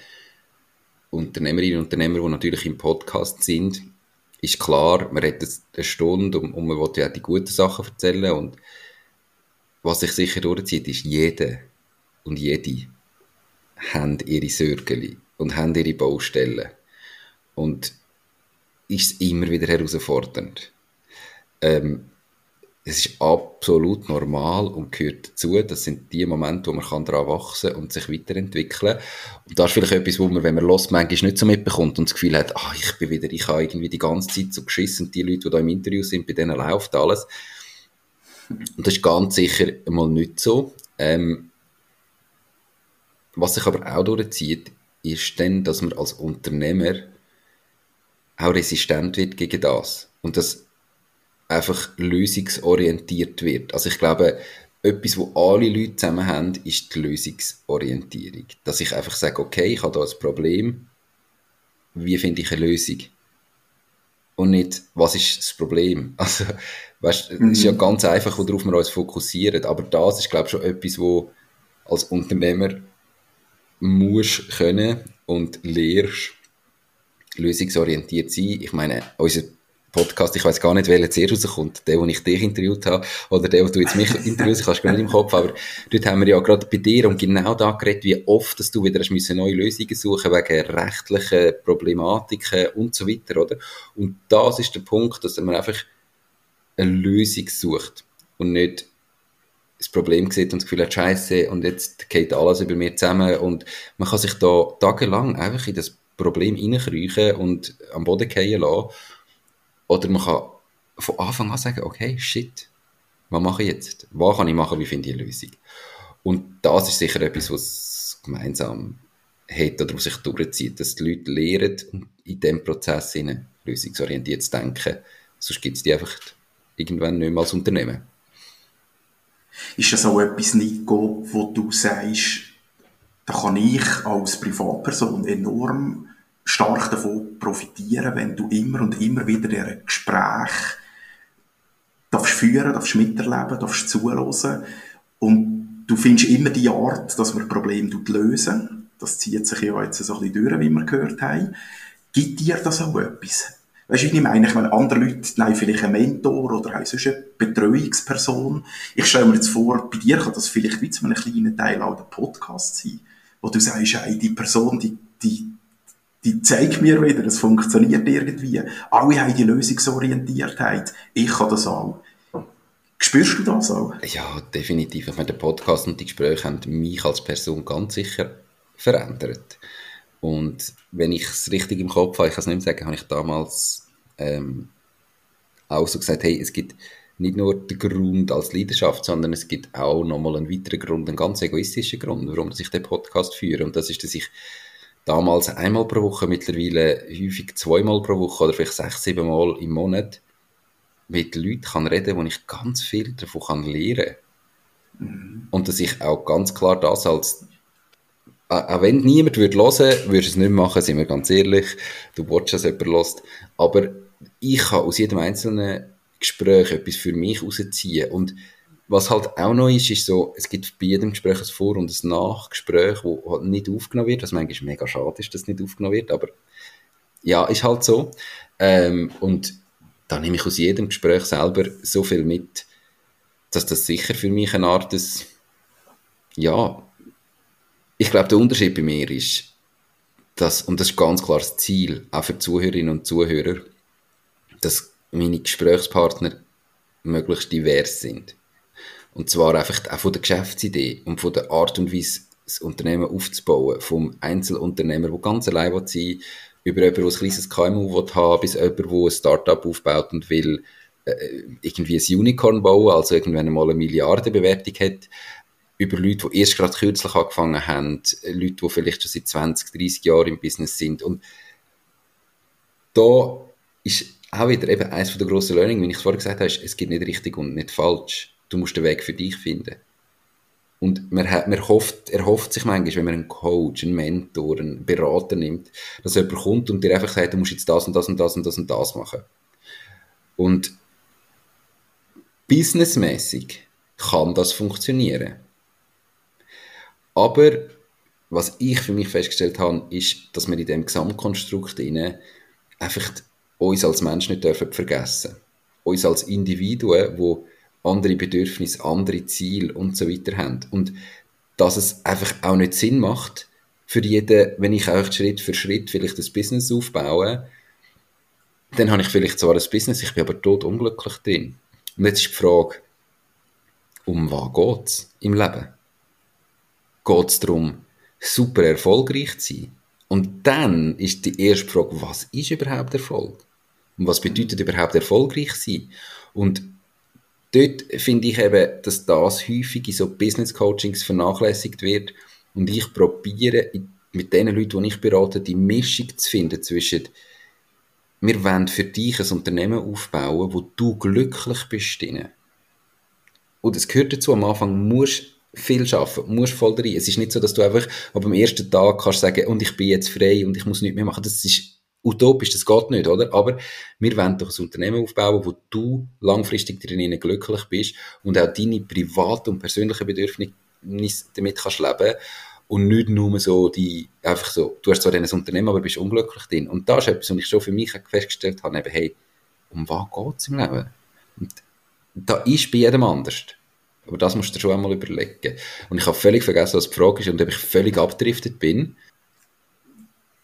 A: Unternehmerinnen und Unternehmern, die natürlich im Podcast sind, ist klar, man redet eine Stunde und, und man will ja auch die guten Sachen erzählen und was sich sicher durchzieht, ist jeder und jede haben ihre Sorgen und haben ihre Baustellen. Und ist immer wieder herausfordernd. Ähm, es ist absolut normal und gehört dazu. Das sind die Momente, wo man daran wachsen und sich weiterentwickeln kann. Und das ist vielleicht etwas, wo man, wenn man los manchmal nicht so mitbekommt und das Gefühl hat, ah, ich bin wieder, ich habe irgendwie die ganze Zeit so geschissen und die Leute, die da im Interview sind, bei denen läuft alles. Und das ist ganz sicher mal nicht so. Ähm, was sich aber auch durchzieht, ist dann, dass man als Unternehmer auch resistent wird gegen das. Und das einfach lösungsorientiert wird. Also ich glaube, etwas, wo alle Leute zusammen haben, ist die Lösungsorientierung. Dass ich einfach sage, okay, ich habe da ein Problem, wie finde ich eine Lösung? Und nicht, was ist das Problem? Also, weißt, es ist ja mhm. ganz einfach, worauf wir uns fokussieren. Aber das ist, glaube ich, schon etwas, wo als Unternehmer musst können und lehrst, lösungsorientiert sein. Ich meine, unser Podcast, ich weiß gar nicht, welcher zuerst rauskommt. Der, wo ich dich interviewt habe, oder der, wo du jetzt mich interviewst, du gar nicht im Kopf. Aber dort haben wir ja gerade bei dir und genau da geredet, wie oft, dass du wieder hast müssen neue Lösungen suchen wegen rechtlichen Problematiken und so weiter, oder? Und das ist der Punkt, dass man einfach eine Lösung sucht und nicht das Problem sieht und das Gefühl hat, Scheiße, und jetzt geht alles über mir zusammen und man kann sich da tagelang einfach in das Problem reinkriechen und am Boden fallen lassen oder man kann von Anfang an sagen, okay, shit, was mache ich jetzt? Was kann ich machen, wie finde ich eine Lösung? Und das ist sicher etwas, was gemeinsam hat oder was sich durchzieht, dass die Leute lernen, in diesem Prozess lösungsorientiert zu denken. Sonst gibt es die einfach irgendwann nicht mehr als Unternehmen.
B: Ist das auch etwas, Nico, wo du sagst, da kann ich als Privatperson enorm stark davon profitieren, wenn du immer und immer wieder in Gespräch darfst führen, darfst miterleben, darfst zuhören und du findest immer die Art, dass man Probleme lösen. Das zieht sich ja jetzt so ein bisschen durch, wie wir gehört haben. Gibt dir das auch etwas? Weißt du, ich meine? Ich meine, andere Leute nehmen vielleicht einen Mentor oder haben sonst eine Betreuungsperson. Ich stelle mir jetzt vor, bei dir kann das vielleicht wie zu einem kleinen Teil auch der Podcast sein, wo du sagst, hey, die Person, die, die die zeigt mir wieder, es funktioniert irgendwie. Alle haben die Lösungsorientiertheit. Ich kann das auch. Spürst du das auch?
A: Ja, definitiv. Ich meine, der Podcast und die Gespräche haben mich als Person ganz sicher verändert. Und wenn ich es richtig im Kopf habe, ich kann es nicht mehr sagen, habe ich damals ähm, auch so gesagt, hey, es gibt nicht nur den Grund als Leidenschaft, sondern es gibt auch nochmal einen weiteren Grund, einen ganz egoistischen Grund, warum ich den Podcast führe. Und das ist, dass ich damals einmal pro Woche, mittlerweile häufig zweimal pro Woche oder vielleicht sechs, sieben Mal im Monat mit Leuten kann reden, wo ich ganz viel davon kann lernen mhm. Und dass ich auch ganz klar das als auch wenn niemand würde hören, würde es nicht machen, sind wir ganz ehrlich. Du wolltest, dass jemand hört. Aber ich kann aus jedem einzelnen Gespräch etwas für mich rausziehen. Und was halt auch noch ist, ist so, es gibt bei jedem Gespräch ein Vor- und ein Nachgespräch, wo halt nicht aufgenommen wird, was manchmal mega schade ist, dass nicht aufgenommen wird, aber ja, ist halt so. Ähm, und da nehme ich aus jedem Gespräch selber so viel mit, dass das sicher für mich eine Art des, ja, ich glaube, der Unterschied bei mir ist, dass, und das ist ganz klar das Ziel, auch für Zuhörerinnen und Zuhörer, dass meine Gesprächspartner möglichst divers sind. Und zwar einfach auch von der Geschäftsidee und von der Art und Weise, das Unternehmen aufzubauen. Vom Einzelunternehmer, der ganz allein sein will, über jemanden, der ein kleines KMU will haben bis jemanden, der ein Startup aufbaut und will äh, irgendwie ein Unicorn bauen, also irgendwann mal eine Milliardenbewertung hat, über Leute, die erst gerade kürzlich angefangen haben, Leute, die vielleicht schon seit 20, 30 Jahren im Business sind. Und da ist auch wieder eben eines der grossen Learning, wie ich es vorher gesagt habe, ist, es gibt nicht richtig und nicht falsch. Du musst den Weg für dich finden. Und man, hat, man hofft, er sich manchmal, wenn man einen Coach, einen Mentor, einen Berater nimmt, dass jemand kommt und dir einfach sagt, du musst jetzt das und das und das und das und das machen. Und businessmäßig kann das funktionieren. Aber was ich für mich festgestellt habe, ist, dass wir in dem Gesamtkonstrukt einfach uns als Menschen nicht dürfen vergessen. Uns als Individuen, die andere Bedürfnisse, andere Ziele und so weiter haben. Und dass es einfach auch nicht Sinn macht, für jeden, wenn ich auch Schritt für Schritt vielleicht das Business aufbaue, dann habe ich vielleicht zwar ein Business, ich bin aber tot unglücklich drin. Und jetzt ist die Frage, um was geht es im Leben? Geht es darum, super erfolgreich zu sein? Und dann ist die erste Frage, was ist überhaupt Erfolg? Und was bedeutet überhaupt erfolgreich sein? Und dort finde ich eben, dass das häufig in so Business Coachings vernachlässigt wird. Und ich probiere mit den Leuten, die ich berate, die Mischung zu finden zwischen wir wollen für dich ein Unternehmen aufbauen, wo du glücklich bist. Und es gehört dazu, am Anfang musst viel arbeiten, musst voll rein. Es ist nicht so, dass du einfach ab dem ersten Tag kannst sagen, und ich bin jetzt frei und ich muss nichts mehr machen. Das ist utopisch, das geht nicht, oder? Aber wir wollen doch ein Unternehmen aufbauen, wo du langfristig drinnen glücklich bist und auch deine privaten und persönlichen Bedürfnisse damit kannst leben und nicht nur so die, einfach so, du hast zwar ein Unternehmen, aber bist unglücklich drin. Und das ist etwas, was ich schon für mich festgestellt habe, eben, hey, um was geht es im Leben? Und da ist bei jedem anders. Aber das musst du dir schon einmal überlegen. Und ich habe völlig vergessen, was die Frage ist und ob ich völlig abgedriftet bin.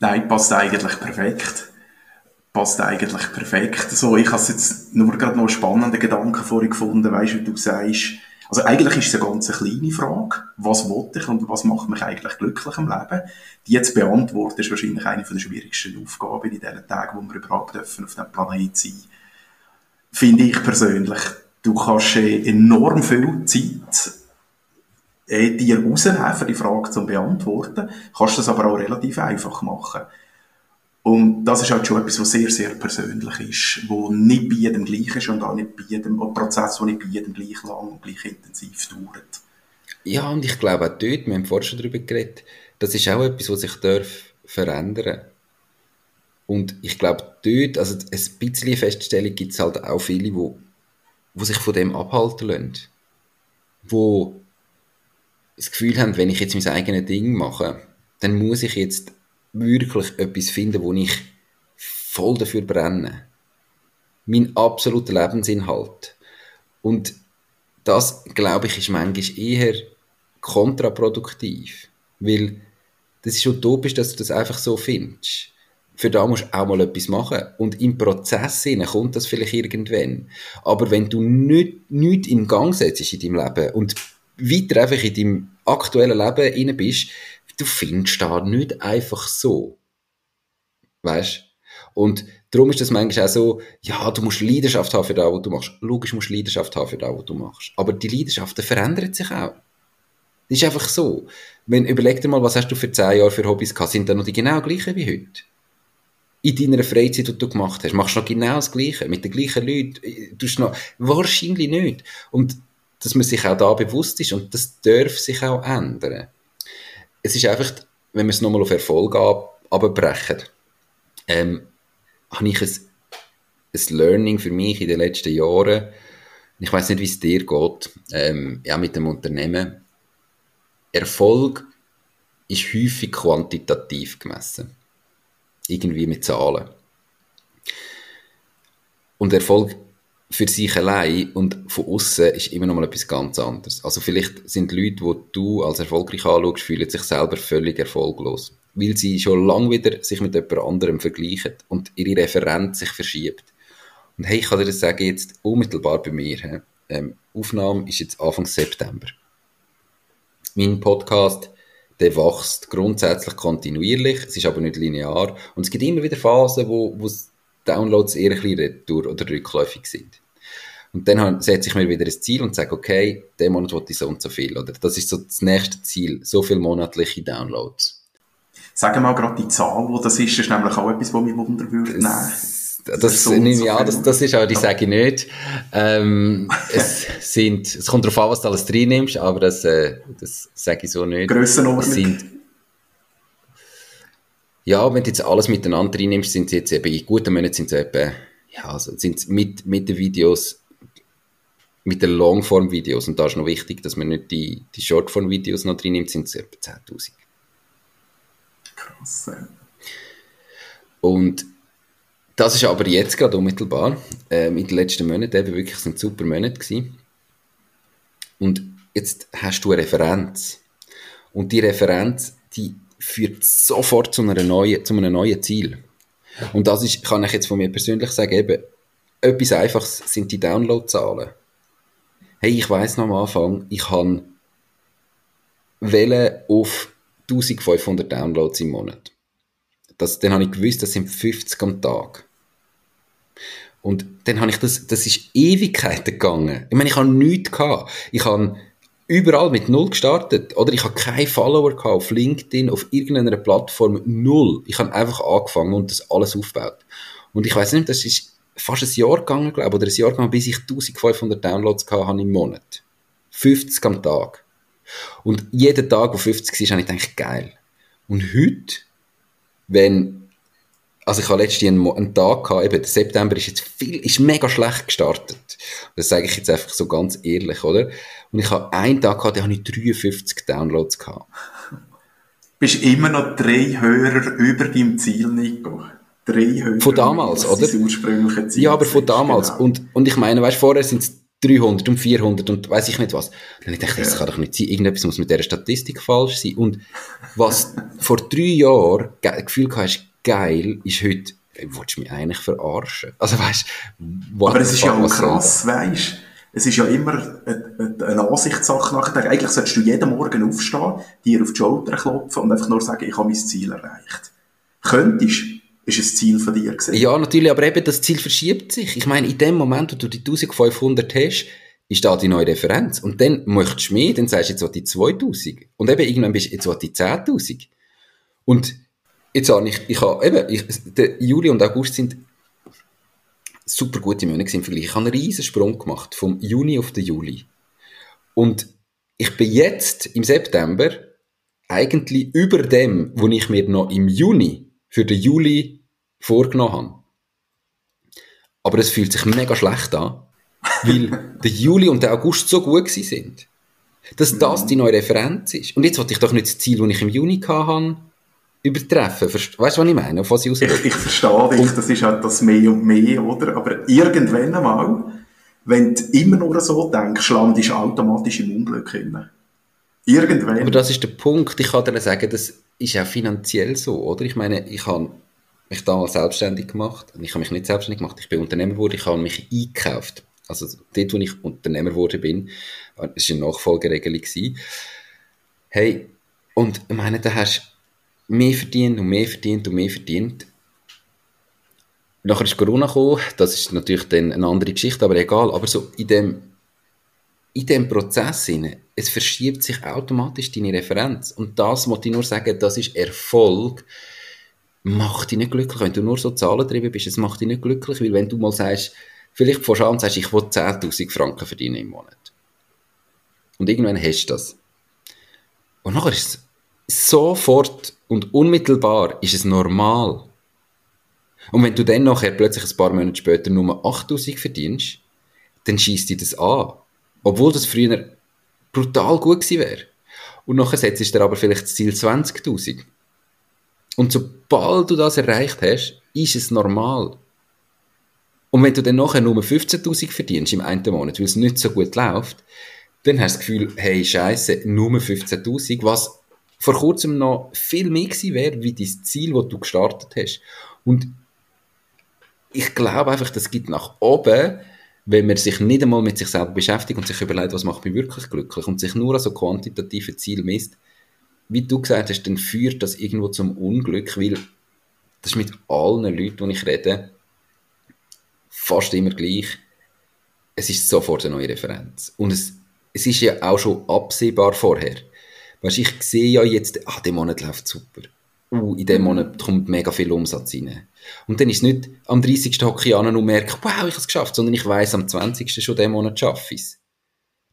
B: Nein, passt eigentlich perfekt. Passt eigentlich perfekt. So, ich habe jetzt nur gerade noch einen spannenden Gedanken vorhin gefunden, weißt du, wie du sagst, also eigentlich ist es eine ganz kleine Frage. Was wollte ich und was macht mich eigentlich glücklich im Leben? Die jetzt beantworten ist wahrscheinlich eine der schwierigsten Aufgaben in diesen Tagen, wo wir überhaupt dürfen auf diesem Planeten sein. Finde ich persönlich. Du kannst enorm viel Zeit äh, dir rausnehmen, für die Frage zu beantworten. Kannst das aber auch relativ einfach machen. Und das ist halt schon etwas, was sehr, sehr persönlich ist, wo nicht bei jedem gleich ist und auch nicht bei jedem, ein Prozess, der nicht bei jedem gleich lang und gleich intensiv dauert.
A: Ja, und ich glaube auch dort, wir haben vorhin schon darüber geredet, das ist auch etwas, was sich darf verändern Und ich glaube dort, also ein bisschen Feststellung gibt es halt auch viele, wo, wo sich von dem abhalten lassen. Wo das Gefühl haben, wenn ich jetzt mein eigenes Ding mache, dann muss ich jetzt wirklich etwas finden, wo ich voll dafür brenne. Mein absoluter Lebensinhalt. Und das, glaube ich, ist manchmal eher kontraproduktiv. Weil das ist utopisch, dass du das einfach so findest. Für da musst du auch mal etwas machen. Und im Prozess kommt das vielleicht irgendwann. Aber wenn du nicht, nichts in Gang setzt in deinem Leben und weiter einfach in deinem aktuellen Leben inne bist, du findest da nicht einfach so. Weißt? Und darum ist das manchmal auch so, ja, du musst Leidenschaft haben für das, was du machst. Logisch musst du Leidenschaft haben für das, was du machst. Aber die Leidenschaft verändert sich auch. Das ist einfach so. Wenn, überleg dir mal, was hast du für zehn Jahre für Hobbys gehabt? Sind dann noch die genau gleichen wie heute? In deiner Freizeit, die du gemacht hast, machst du noch genau das Gleiche, mit den gleichen Leuten. Du noch, wahrscheinlich nicht. Und dass man sich auch da bewusst ist und das darf sich auch ändern es ist einfach, wenn wir es nochmal auf Erfolg abbrechen, ähm, habe ich ein, ein Learning für mich in den letzten Jahren. Ich weiß nicht, wie es dir geht, ähm, ja, mit dem Unternehmen. Erfolg ist häufig quantitativ gemessen. Irgendwie mit Zahlen. Und Erfolg für sich allein und von außen ist immer noch mal etwas ganz anderes. Also vielleicht sind Leute, die du als erfolgreich anschaust, fühlen sich selber völlig erfolglos, weil sie schon lange wieder sich mit jemand anderem vergleichen und ihre Referenz sich verschiebt. Und hey, ich kann dir das sagen, jetzt unmittelbar bei mir. Ähm, Aufnahme ist jetzt Anfang September. Mein Podcast, der wächst grundsätzlich kontinuierlich, es ist aber nicht linear und es gibt immer wieder Phasen, wo, wo Downloads eher ein bisschen retour- oder rückläufig sind. Und dann setze ich mir wieder ein Ziel und sage, okay, den Monat wollte ich so und so viel. Oder das ist so das nächste Ziel, so viele monatliche Downloads.
B: Sagen wir mal gerade die Zahl, wo das ist, das ist nämlich auch etwas, was mich wundern würde.
A: Das, das, nehme ich an, das, das ist aber, die sage ich nicht. Ähm, es sind, es kommt darauf an, was du alles drin nimmst, aber das, äh, das sage ich so nicht.
B: Grössenordnung. Sind,
A: ja, wenn du jetzt alles miteinander reinnimmst, nimmst, sind es jetzt eben, in guten Monaten sind es eben, ja, also sind mit, mit den Videos mit den Longform-Videos, und da ist noch wichtig, dass man nicht die, die Shortform-Videos noch drin nimmt, sind es etwa 10.000.
B: Krass.
A: Und das ist aber jetzt gerade unmittelbar. Ähm, in den letzten Monaten eben wirklich sind super Monate gewesen. Und jetzt hast du eine Referenz. Und die Referenz, die führt sofort zu, einer neuen, zu einem neuen Ziel. Und das ist, kann ich jetzt von mir persönlich sagen, eben, etwas Einfaches sind die Downloadzahlen hey, ich weiß noch am Anfang, ich habe Welle auf 1500 Downloads im Monat. Das, dann habe ich gewusst, das sind 50 am Tag. Und dann habe ich das, das ist Ewigkeiten gegangen. Ich meine, ich habe nichts gehabt. Ich habe überall mit Null gestartet. Oder ich habe keine Follower gehabt auf LinkedIn, auf irgendeiner Plattform. Null. Ich habe einfach angefangen und das alles aufgebaut. Und ich weiß nicht, das ist fast ein Jahr gegangen, glaube oder ein Jahr gegangen, bis ich 1500 Downloads hatte im Monat. 50 am Tag. Und jeden Tag, wo 50 war, habe ich gedacht, geil. Und heute, wenn also ich habe letztens einen, einen Tag gehabt, eben, der September ist jetzt viel, ist mega schlecht gestartet. Das sage ich jetzt einfach so ganz ehrlich, oder? Und ich habe einen Tag gehabt, da habe ich 53 Downloads gehabt.
B: Bist immer noch drei Hörer über deinem Ziel, Nico. Drei Hörer.
A: Von damals, oder?
B: Ziel
A: ja, aber von damals. Genau. Und, und ich meine, weißt, vorher sind es 300 und 400 und weiß ich nicht was. Dann dachte ich, das kann doch nicht sein. Irgendetwas muss mit dieser Statistik falsch sein. Und was vor drei Jahren Gefühl hast, geil, ist heute, willst du mich eigentlich verarschen? Also weißt
B: Aber es ist ja auch krass, weißt es ist ja immer eine, Ansichtssache nachher. Eigentlich solltest du jeden Morgen aufstehen, dir auf die Schulter klopfen und einfach nur sagen, ich habe mein Ziel erreicht. Könntest, ist ein Ziel von dir
A: gewesen. Ja, natürlich, aber eben das Ziel verschiebt sich. Ich meine, in dem Moment, wo du die 1500 hast, ist da die neue Referenz. Und dann möchtest du mehr, dann sagst du, jetzt will die 2000. Und eben irgendwann bist du, jetzt will die 10.000. Und jetzt habe ich, ich habe eben, ich, der Juli und August sind super gute Monate im Vergleich. Ich habe einen riesen Sprung gemacht, vom Juni auf den Juli. Und ich bin jetzt im September eigentlich über dem, wo ich mir noch im Juni für den Juli vorgenommen habe. Aber es fühlt sich mega schlecht an, weil der Juli und der August so gut sind, dass das die neue Referenz ist. Und jetzt wollte ich doch nicht das Ziel, das ich im Juni hatte, übertreffen. Weißt du, was ich meine? Auf was
B: ich, ich, ich verstehe dich, das ist halt das mehr und mehr, oder? Aber irgendwann einmal, wenn du immer nur so denkst, landest du automatisch im Unglück hin. Irgendwann.
A: Aber das ist der Punkt. Ich kann dir sagen, das ist auch finanziell so, oder? Ich meine, ich habe mich damals selbstständig gemacht. Ich habe mich nicht selbstständig gemacht, ich bin Unternehmer geworden, ich habe mich eingekauft. Also dort, wo ich Unternehmer geworden bin, das war eine Nachfolgeregelung. Hey, und ich meine, da hast mehr verdient und mehr verdient und mehr verdient. Nachher ist Corona gekommen, das ist natürlich dann eine andere Geschichte, aber egal. Aber so in dem, in dem Prozess, es verschiebt sich automatisch deine Referenz. Und das muss ich nur sagen, das ist Erfolg, macht dich nicht glücklich. Wenn du nur so Zahlen drin bist, es macht dich nicht glücklich, weil wenn du mal sagst, vielleicht vor an sagst, ich will 10.000 Franken verdienen im Monat. Und irgendwann hast du das. Und nachher ist es sofort und unmittelbar ist es normal. Und wenn du dann nachher plötzlich ein paar Monate später nur 8000 verdienst, dann schießt dir das an. Obwohl das früher brutal gut gewesen wäre. Und nachher setzt du dir aber vielleicht das Ziel 20.000. Und sobald du das erreicht hast, ist es normal. Und wenn du dann nachher nur 15.000 verdienst im einen Monat, weil es nicht so gut läuft, dann hast du das Gefühl, hey, scheiße, nur 15.000, was vor kurzem noch viel mehr gewesen wäre, wie dein Ziel, das du gestartet hast. Und ich glaube einfach, das gibt nach oben, wenn man sich nicht einmal mit sich selber beschäftigt und sich überlegt, was macht mich wirklich glücklich und sich nur an so quantitative Ziel misst, wie du gesagt hast, dann führt das irgendwo zum Unglück, weil das ist mit allen Leuten, die ich rede, fast immer gleich. Es ist sofort eine neue Referenz. Und es, es ist ja auch schon absehbar vorher. Weißt, ich sehe ja jetzt, ah, der Monat läuft super. Uh, in dem mhm. Monat kommt mega viel Umsatz rein. Und dann ist es nicht am 30. hocke ich an und merke, wow, ich habe es geschafft, sondern ich weiß am 20. schon den Monat schaffe ich es.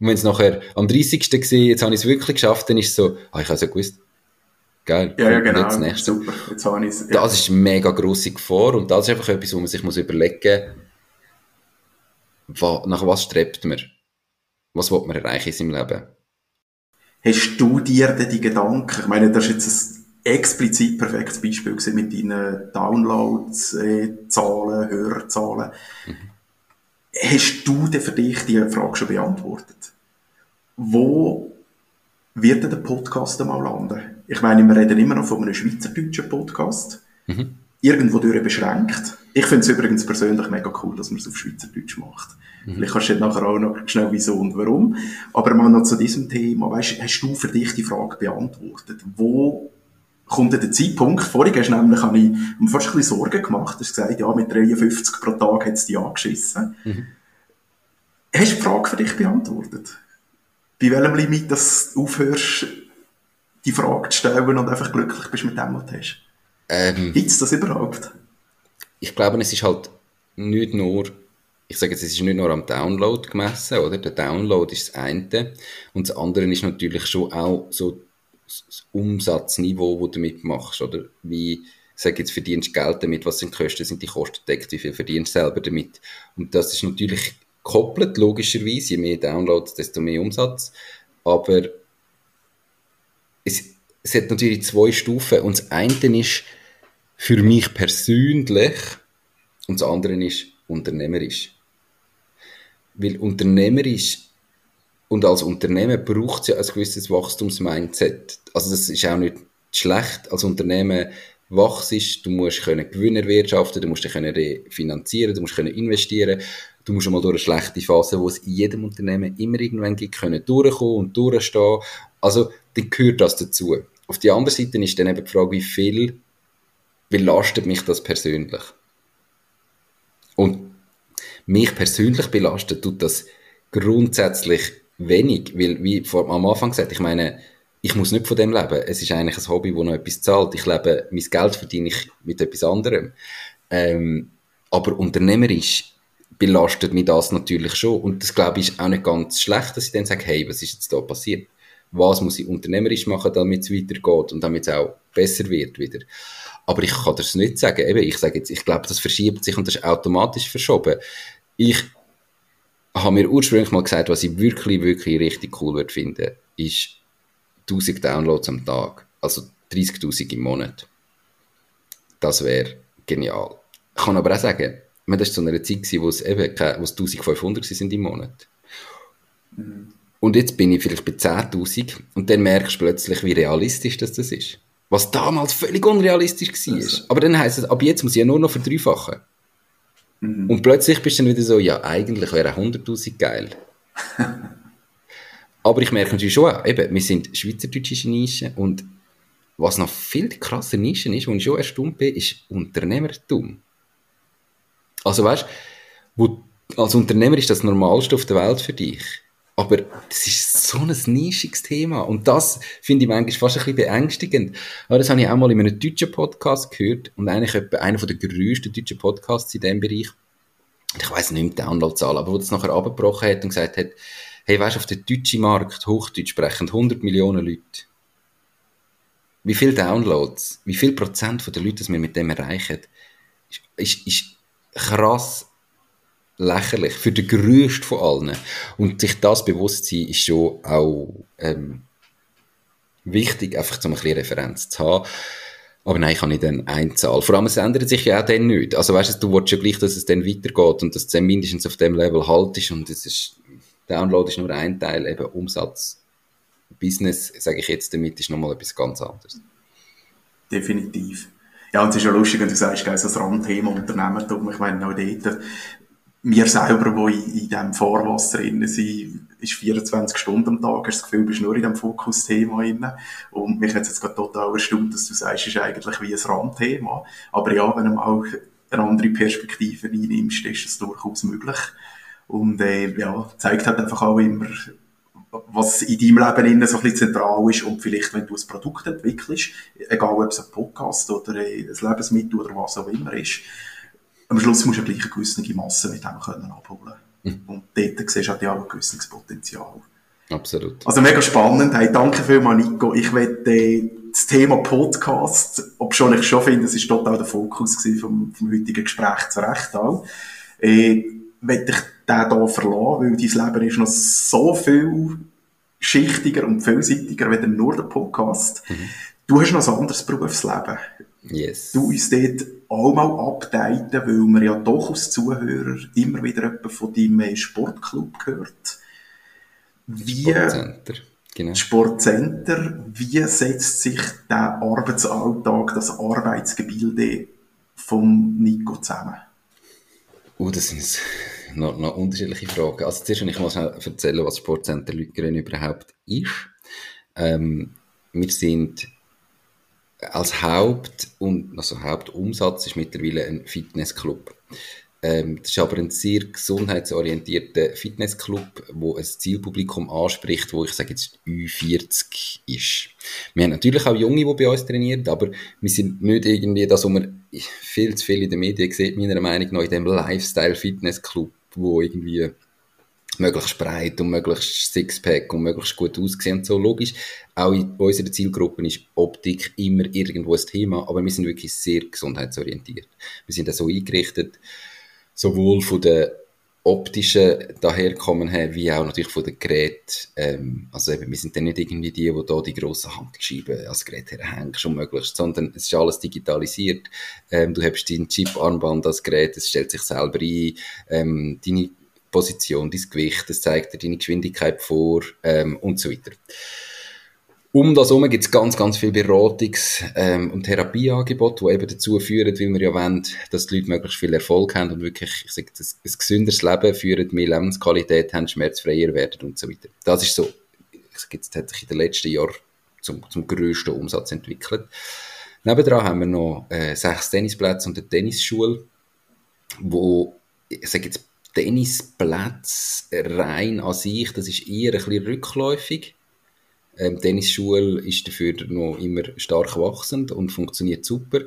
A: Und wenn es nachher am 30. sehe, jetzt habe ich es wirklich geschafft, dann ist es so, ah, ich habe es ja gewusst. Geil.
B: Ja, ja, genau. Das nächste. Super. Jetzt habe
A: ich. Ja. Das ist eine mega grosse Gefahr und das ist einfach etwas, wo man sich muss überlegen muss, nach was strebt man? Was will man erreichen in seinem Leben?
B: Hast du dir denn die Gedanken, ich meine, das ist jetzt ein explizit perfektes Beispiel mit deinen Downloads, äh, Zahlen, Hörerzahlen. Mhm. Hast du denn für dich die Frage schon beantwortet? Wo wird denn der Podcast einmal landen? Ich meine, wir reden immer noch von einem schweizerdeutschen Podcast. Mhm. Irgendwo durch beschränkt. Ich finde es übrigens persönlich mega cool, dass man es auf Schweizerdeutsch macht. Mhm. Vielleicht kannst du nachher auch noch schnell wieso und warum. Aber mal noch zu diesem Thema. Weißt, hast du für dich die Frage beantwortet? Wo kommt der Zeitpunkt? Vorhin hast du nämlich, habe ich mir fast ein bisschen Sorgen gemacht. Du hast gesagt, ja, mit 53 pro Tag hat es dich angeschissen. Mhm. Hast du die Frage für dich beantwortet? Bei welchem Limit, dass du aufhörst, die Frage zu stellen und einfach glücklich bist mit dem, was du hast? Ähm, Gibt es das überhaupt?
A: ich glaube, es ist halt nicht nur, ich sage jetzt, es ist nicht nur am Download gemessen, oder? Der Download ist das eine. Und das andere ist natürlich schon auch so das Umsatzniveau, wo du mitmachst, oder? Wie, sage jetzt, verdienst du Geld damit, was sind die Kosten, sind die Kosten deckt, wie viel verdienst du selber damit? Und das ist natürlich gekoppelt, logischerweise, je mehr Downloads, desto mehr Umsatz. Aber es, es hat natürlich zwei Stufen. Und das eine ist für mich persönlich und das andere ist unternehmerisch. Weil unternehmerisch und als Unternehmen braucht es ja ein gewisses Wachstumsmindset. Also das ist auch nicht schlecht. Als Unternehmen wachst, du musst können Gewinner wirtschaften, du musst dich können refinanzieren, du musst können investieren, du musst einmal durch eine schlechte Phase, wo es in jedem Unternehmen immer irgendwann gibt, können durchkommen und durchstehen. Also, dann gehört das dazu. Auf der anderen Seite ist dann eben die Frage, wie viel belastet mich das persönlich? Und mich persönlich belastet tut das grundsätzlich wenig, weil, wie vor, am Anfang gesagt, ich meine, ich muss nicht von dem leben. Es ist eigentlich ein Hobby, wo noch etwas zahlt. Ich lebe, mein Geld verdiene ich mit etwas anderem. Ähm, aber unternehmerisch belastet mich das natürlich schon. Und das, glaube ich, ist auch nicht ganz schlecht, dass ich dann sage, hey, was ist jetzt da passiert? Was muss ich unternehmerisch machen, damit es weitergeht und damit es auch besser wird wieder? Aber ich kann das nicht sagen. Eben, ich sage jetzt, ich glaube, das verschiebt sich und das ist automatisch verschoben. Ich habe mir ursprünglich mal gesagt, was ich wirklich, wirklich richtig cool würde finden, ist 1000 Downloads am Tag. Also 30.000 im Monat. Das wäre genial. Ich kann aber auch sagen, das war zu einer Zeit, wo es eben wo es 1500 sind im Monat. Mhm. Und jetzt bin ich vielleicht bei 10.000 und dann merkst du plötzlich, wie realistisch das, das ist. Was damals völlig unrealistisch war. Also. Aber dann heisst es, ab jetzt muss ich ja nur noch verdreifachen. Mhm. Und plötzlich bist du dann wieder so, ja, eigentlich wäre 100.000 geil. Aber ich merke natürlich schon, eben, wir sind schweizerdeutsche Nische und was noch viel krasser Nische ist, wo ich schon erstaunt bin, ist Unternehmertum. Also weißt du, als Unternehmer ist das Normalste auf der Welt für dich. Aber das ist so ein nischiges Thema. Und das finde ich manchmal fast ein bisschen beängstigend. Aber das habe ich auch mal in einem deutschen Podcast gehört. Und eigentlich einer der grössten deutschen Podcasts in diesem Bereich. Ich weiß nicht die Downloadzahl, aber wo das nachher abgebrochen hat und gesagt hat, hey, weißt du, auf dem deutschen Markt, Hochdeutsch sprechen 100 Millionen Leute. Wie viele Downloads, wie viel Prozent der Leute, die wir mit dem erreichen, ist, ist, ist krass lächerlich. Für den größten von allen. Und sich das bewusst sein, ist schon auch ähm, wichtig, einfach um ein bisschen Referenz zu haben. Aber nein, ich habe nicht eine Einzahl. Vor allem, es ändert sich ja auch dann nicht. Also weißt du, du willst ja gleich, dass es dann weitergeht und dass es dann mindestens auf dem Level halt ist und es ist, Download ist nur ein Teil, eben Umsatz. Business, sage ich jetzt damit, ist nochmal etwas ganz anderes.
B: Definitiv. Ja, und es ist ja lustig, wenn du sagst, das Randthema Unternehmertum, ich meine, auch dort, wir selber, die in, in diesem Fahrwasser drin sind, ist 24 Stunden am Tag, hast das Gefühl, du bist nur in diesem Fokusthema drin. Und mich hat es jetzt gerade total erstaunt, dass du sagst, es ist eigentlich wie ein Randthema. Aber ja, wenn du mal eine andere Perspektive einnimmst, ist es durchaus möglich. Und äh, ja, zeigt halt einfach auch immer, was in deinem Leben innen so ein bisschen zentral ist und vielleicht, wenn du ein Produkt entwickelst, egal ob es ein Podcast oder ein Lebensmittel oder was auch immer ist, am Schluss musst du ja gleich eine gewisse Masse mit dem können abholen mhm. Und dort siehst du ja auch ein gewisses Potenzial.
A: Absolut.
B: Also mega spannend. Hey, danke vielmals, Nico. Ich werde äh, das Thema Podcast, ob schon ich schon finde, es ist total der Fokus vom, vom heutigen Gespräch zu Recht auch, äh, werde ich den hier verlassen, weil dein Leben ist noch so viel schichtiger und vielseitiger als nur der Podcast. Mhm. Du hast noch ein anderes Berufsleben.
A: Yes.
B: Du uns dort auch mal updaten, weil man ja doch als Zuhörer immer wieder jemand von deinem Sportclub hört.
A: Wie, Sportcenter.
B: Genau. Sportcenter. Wie setzt sich der Arbeitsalltag, das Arbeitsgebilde vom Nico zusammen?
A: Oh, das sind noch, noch unterschiedliche Fragen. Also zuerst will ich mal erzählen, was Sportcenter Lügeren überhaupt ist. Ähm, wir sind als Haupt- und, also Hauptumsatz ist mittlerweile ein Fitnessclub. Ähm, das ist aber ein sehr gesundheitsorientierter Fitnessclub, wo ein Zielpublikum anspricht, wo ich sage jetzt Ü40 ist. Wir haben natürlich auch Junge, die bei uns trainieren, aber wir sind nicht irgendwie das, was man viel zu viel in den Medien sieht, meiner Meinung nach, in dem Lifestyle-Fitnessclub, wo irgendwie möglichst breit und möglichst Sixpack und möglichst gut aussehen und so. Logisch, auch in unserer Zielgruppe ist Optik immer irgendwo ein Thema, aber wir sind wirklich sehr gesundheitsorientiert. Wir sind da so eingerichtet, sowohl von der optischen daherkommen her, wie auch natürlich von den Geräten. Ähm, also eben, wir sind dann nicht irgendwie die, die da die grossen Handscheiben als Gerät herhängen, schon möglichst, sondern es ist alles digitalisiert. Ähm, du hast dein Chip-Armband als Gerät, es stellt sich selber ein, ähm, deine Position, dein Gewicht, es zeigt dir deine Geschwindigkeit vor ähm, und so weiter. Um das herum gibt es ganz, ganz viele Beratungs- ähm, und Therapieangebote, die eben dazu führen, weil wir ja wollen, dass die Leute möglichst viel Erfolg haben und wirklich, ich sage, ein, ein gesünderes Leben führen, mehr Lebensqualität haben, schmerzfreier werden und so weiter. Das ist so, ich sage, jetzt hat sich in den letzten Jahren zum, zum grössten Umsatz entwickelt. Nebendran haben wir noch äh, sechs Tennisplätze und eine Tennisschule, wo, ich sage jetzt, Tennisplätze rein an sich, das ist eher ein bisschen rückläufig ähm, Tennisschule ist dafür noch immer stark wachsend und funktioniert super.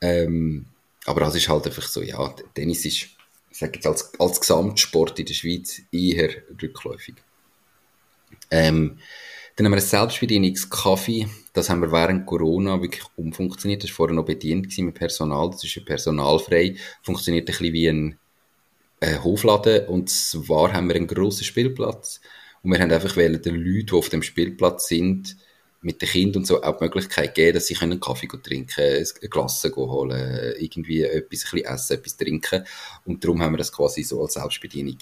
A: Ähm, aber das ist halt einfach so, ja, Tennis ist, ich sage jetzt als, als Gesamtsport in der Schweiz eher rückläufig. Ähm, dann haben wir ein Selbstbedienungskaffee. Das haben wir während Corona wirklich umfunktioniert. Das war vorher noch bedient mit Personal. Das ist ja personalfrei. Funktioniert ein bisschen wie ein äh, Hofladen. Und zwar haben wir einen grossen Spielplatz und wir haben einfach den Leuten, die auf dem Spielplatz sind, mit den Kindern und so auch die Möglichkeit geben, dass sie einen Kaffee trinken, ein Glas holen, irgendwie etwas, ein essen, etwas trinken. Und darum haben wir das quasi so als Selbstbedienung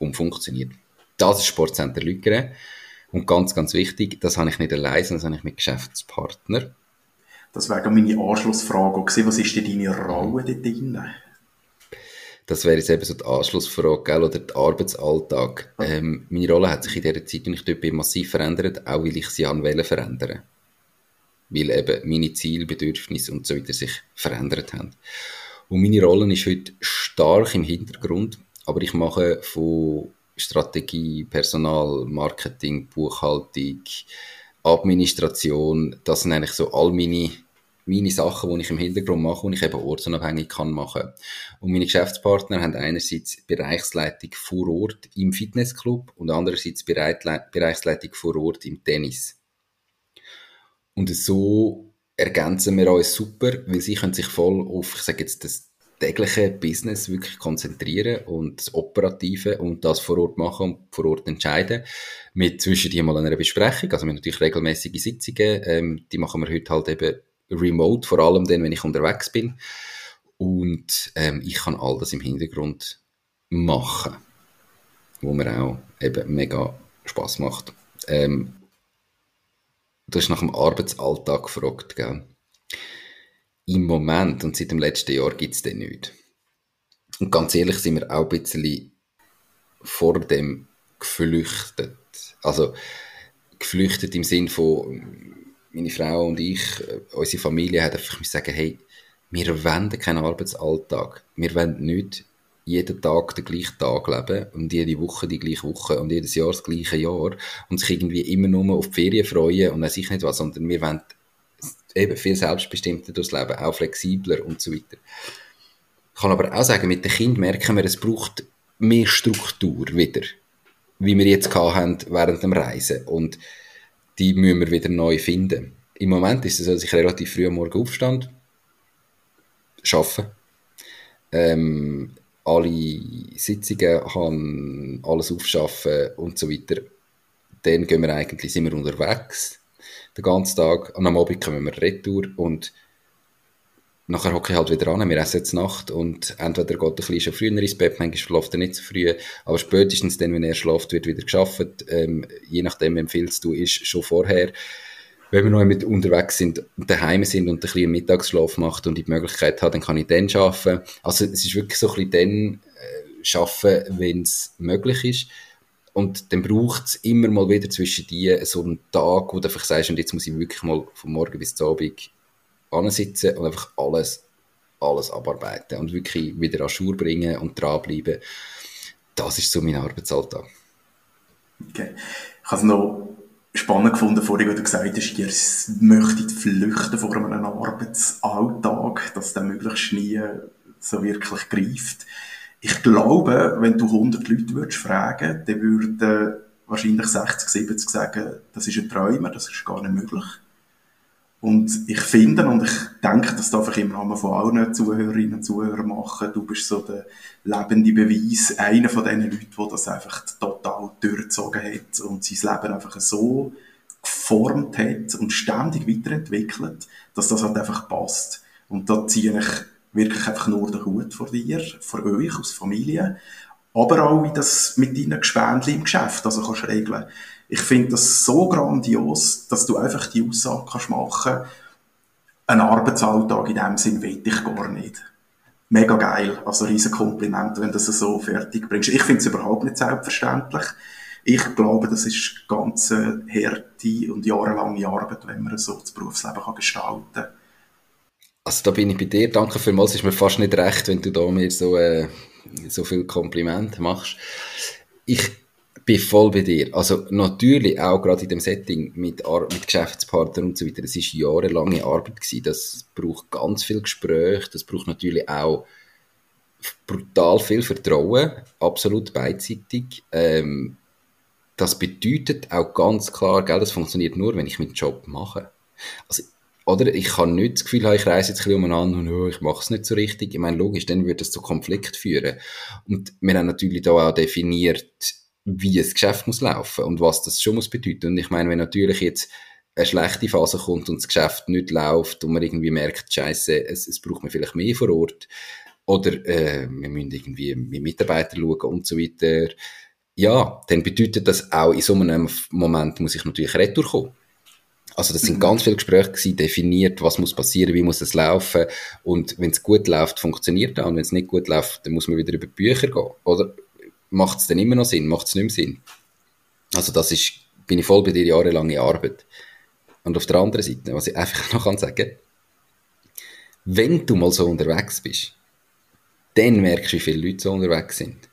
A: umfunktioniert. Das ist Sportcenter Lügere. Und ganz, ganz wichtig, das habe ich nicht allein, sondern das habe ich mit Geschäftspartner.
B: Das wäre meine Anschlussfrage gewesen. Was ist denn deine Rolle dort drin?
A: Das wäre jetzt eben so die Anschlussfrage, gell, oder der Arbeitsalltag. Ähm, meine Rolle hat sich in dieser Zeit, und ich dort bin, massiv verändert, auch weil ich sie an Wellen verändern. Weil eben meine Ziele, Bedürfnisse und so weiter sich verändert haben. Und meine Rolle ist heute stark im Hintergrund, aber ich mache von Strategie, Personal, Marketing, Buchhaltung, Administration, das sind eigentlich so all meine meine Sachen, die ich im Hintergrund mache und ich eben ortsunabhängig kann machen. Und meine Geschäftspartner haben einerseits Bereichsleitung vor Ort im Fitnessclub und andererseits Bereichsleitung vor Ort im Tennis. Und so ergänzen wir uns super, weil sie können sich voll auf, ich sage jetzt, das tägliche Business wirklich konzentrieren und das Operative und das vor Ort machen und vor Ort entscheiden. Mit zwischendurch mal einer Besprechung, also wir haben natürlich regelmäßige Sitzungen, ähm, die machen wir heute halt eben remote, vor allem dann, wenn ich unterwegs bin. Und ähm, ich kann all das im Hintergrund machen, wo mir auch eben mega Spaß macht. Ähm, du hast nach dem Arbeitsalltag gefragt, gell? Im Moment und seit dem letzten Jahr gibt es den nicht. Und ganz ehrlich sind wir auch ein bisschen vor dem geflüchtet. Also geflüchtet im Sinn von meine Frau und ich, äh, unsere Familie, hat einfach sagen, hey, wir wollen keinen Arbeitsalltag. Wir wollen nicht jeden Tag den gleichen Tag leben und jede Woche die gleiche Woche und jedes Jahr das gleiche Jahr und sich irgendwie immer nur auf die Ferien freuen und weiß ich nicht was, sondern wir wollen eben viel selbstbestimmter durchs Leben, auch flexibler und so weiter. Ich kann aber auch sagen, mit den Kindern merken wir, es braucht mehr Struktur wieder, wie wir jetzt haben während dem Reisen und die müssen wir wieder neu finden. Im Moment ist es so, dass ich relativ früh am Morgen aufstand, arbeite, ähm, alle Sitzungen haben, alles aufschaffen und so weiter. Dann gehen wir eigentlich, sind wir unterwegs, den ganzen Tag, und am Abend kommen wir retour und nachher hocke ich halt wieder an, wir essen jetzt Nacht und entweder geht ein bisschen schon früher ins Bett, manchmal schläft er nicht so früh, aber spätestens dann, wenn er schläft, wird wieder geschafft, ähm, je nachdem empfiehlst du, ist schon vorher, wenn wir noch mit unterwegs sind und daheim sind und ein bisschen Mittagsschlaf macht und die Möglichkeit hat, dann kann ich dann arbeiten. Also es ist wirklich so ein bisschen dann äh, arbeiten, wenn es möglich ist. Und dann braucht es immer mal wieder zwischen die so einen Tag, wo du einfach sagst, und jetzt muss ich wirklich mal von morgen bis zum Abend sitzen und einfach alles alles abarbeiten und wirklich wieder an Schuhe bringen und dranbleiben. Das ist so mein Arbeitsalltag.
B: Okay. Ich habe es noch spannend gefunden, vorhin, wie du gesagt hast, ihr möchtet flüchten vor einem Arbeitsalltag, dass der möglichst nie so wirklich greift. Ich glaube, wenn du 100 Leute würdest fragen, dann würden wahrscheinlich 60, 70 sagen, das ist ein Träumer, das ist gar nicht möglich. Und ich finde, und ich denke, das darf ich im Rahmen von allen Zuhörerinnen und Zuhörern machen, du bist so der lebende Beweis, einer von diesen Leuten, der das einfach total durchgezogen hat und sein Leben einfach so geformt hat und ständig weiterentwickelt, dass das halt einfach passt. Und da ziehe ich wirklich einfach nur den Hut vor dir, vor euch als Familie, aber auch wie das mit deinen Gespendli im Geschäft also kannst regeln. Ich finde das so grandios, dass du einfach die Aussage kannst machen, ein Arbeitsalltag in dem Sinn will ich gar nicht. Mega geil, also riesen Kompliment, wenn du das so fertig bringst. Ich finde es überhaupt nicht selbstverständlich. Ich glaube, das ist ganz harte und jahrelange Arbeit, wenn man so das Berufsleben kann gestalten kann.
A: Also da bin ich bei dir. Danke vielmals. Es ist mir fast nicht recht, wenn du da mir so, äh, so viel Kompliment machst. Ich bin voll bei dir. Also natürlich auch gerade in dem Setting mit, Ar mit Geschäftspartnern und so weiter. Es ist jahrelange Arbeit gewesen. Das braucht ganz viel Gespräch. Das braucht natürlich auch brutal viel Vertrauen. Absolut beidseitig. Ähm, das bedeutet auch ganz klar, gell, das funktioniert nur, wenn ich meinen Job mache. Also oder ich kann nicht das Gefühl haben, ich reise jetzt ein bisschen umeinander und oh, ich mache es nicht so richtig. Ich meine, logisch, dann würde das zu Konflikt führen. Und wir haben natürlich da auch definiert, wie ein Geschäft muss laufen und was das schon muss bedeuten. Und ich meine, wenn natürlich jetzt eine schlechte Phase kommt und das Geschäft nicht läuft und man irgendwie merkt, scheiße, es, es braucht man vielleicht mehr vor Ort oder äh, wir müssen irgendwie mit Mitarbeitern schauen und so weiter. Ja, dann bedeutet das auch, in so einem Moment muss ich natürlich retour kommen. Also das sind mhm. ganz viele Gespräche gewesen, definiert, was muss passieren, wie muss es laufen und wenn es gut läuft, funktioniert das und wenn es nicht gut läuft, dann muss man wieder über die Bücher gehen. Oder macht es dann immer noch Sinn, macht es nicht mehr Sinn? Also das ist, bin ich voll bei dir jahrelange Arbeit. Und auf der anderen Seite, was ich einfach noch kann sagen, wenn du mal so unterwegs bist, dann merkst du, wie viele Leute so unterwegs sind.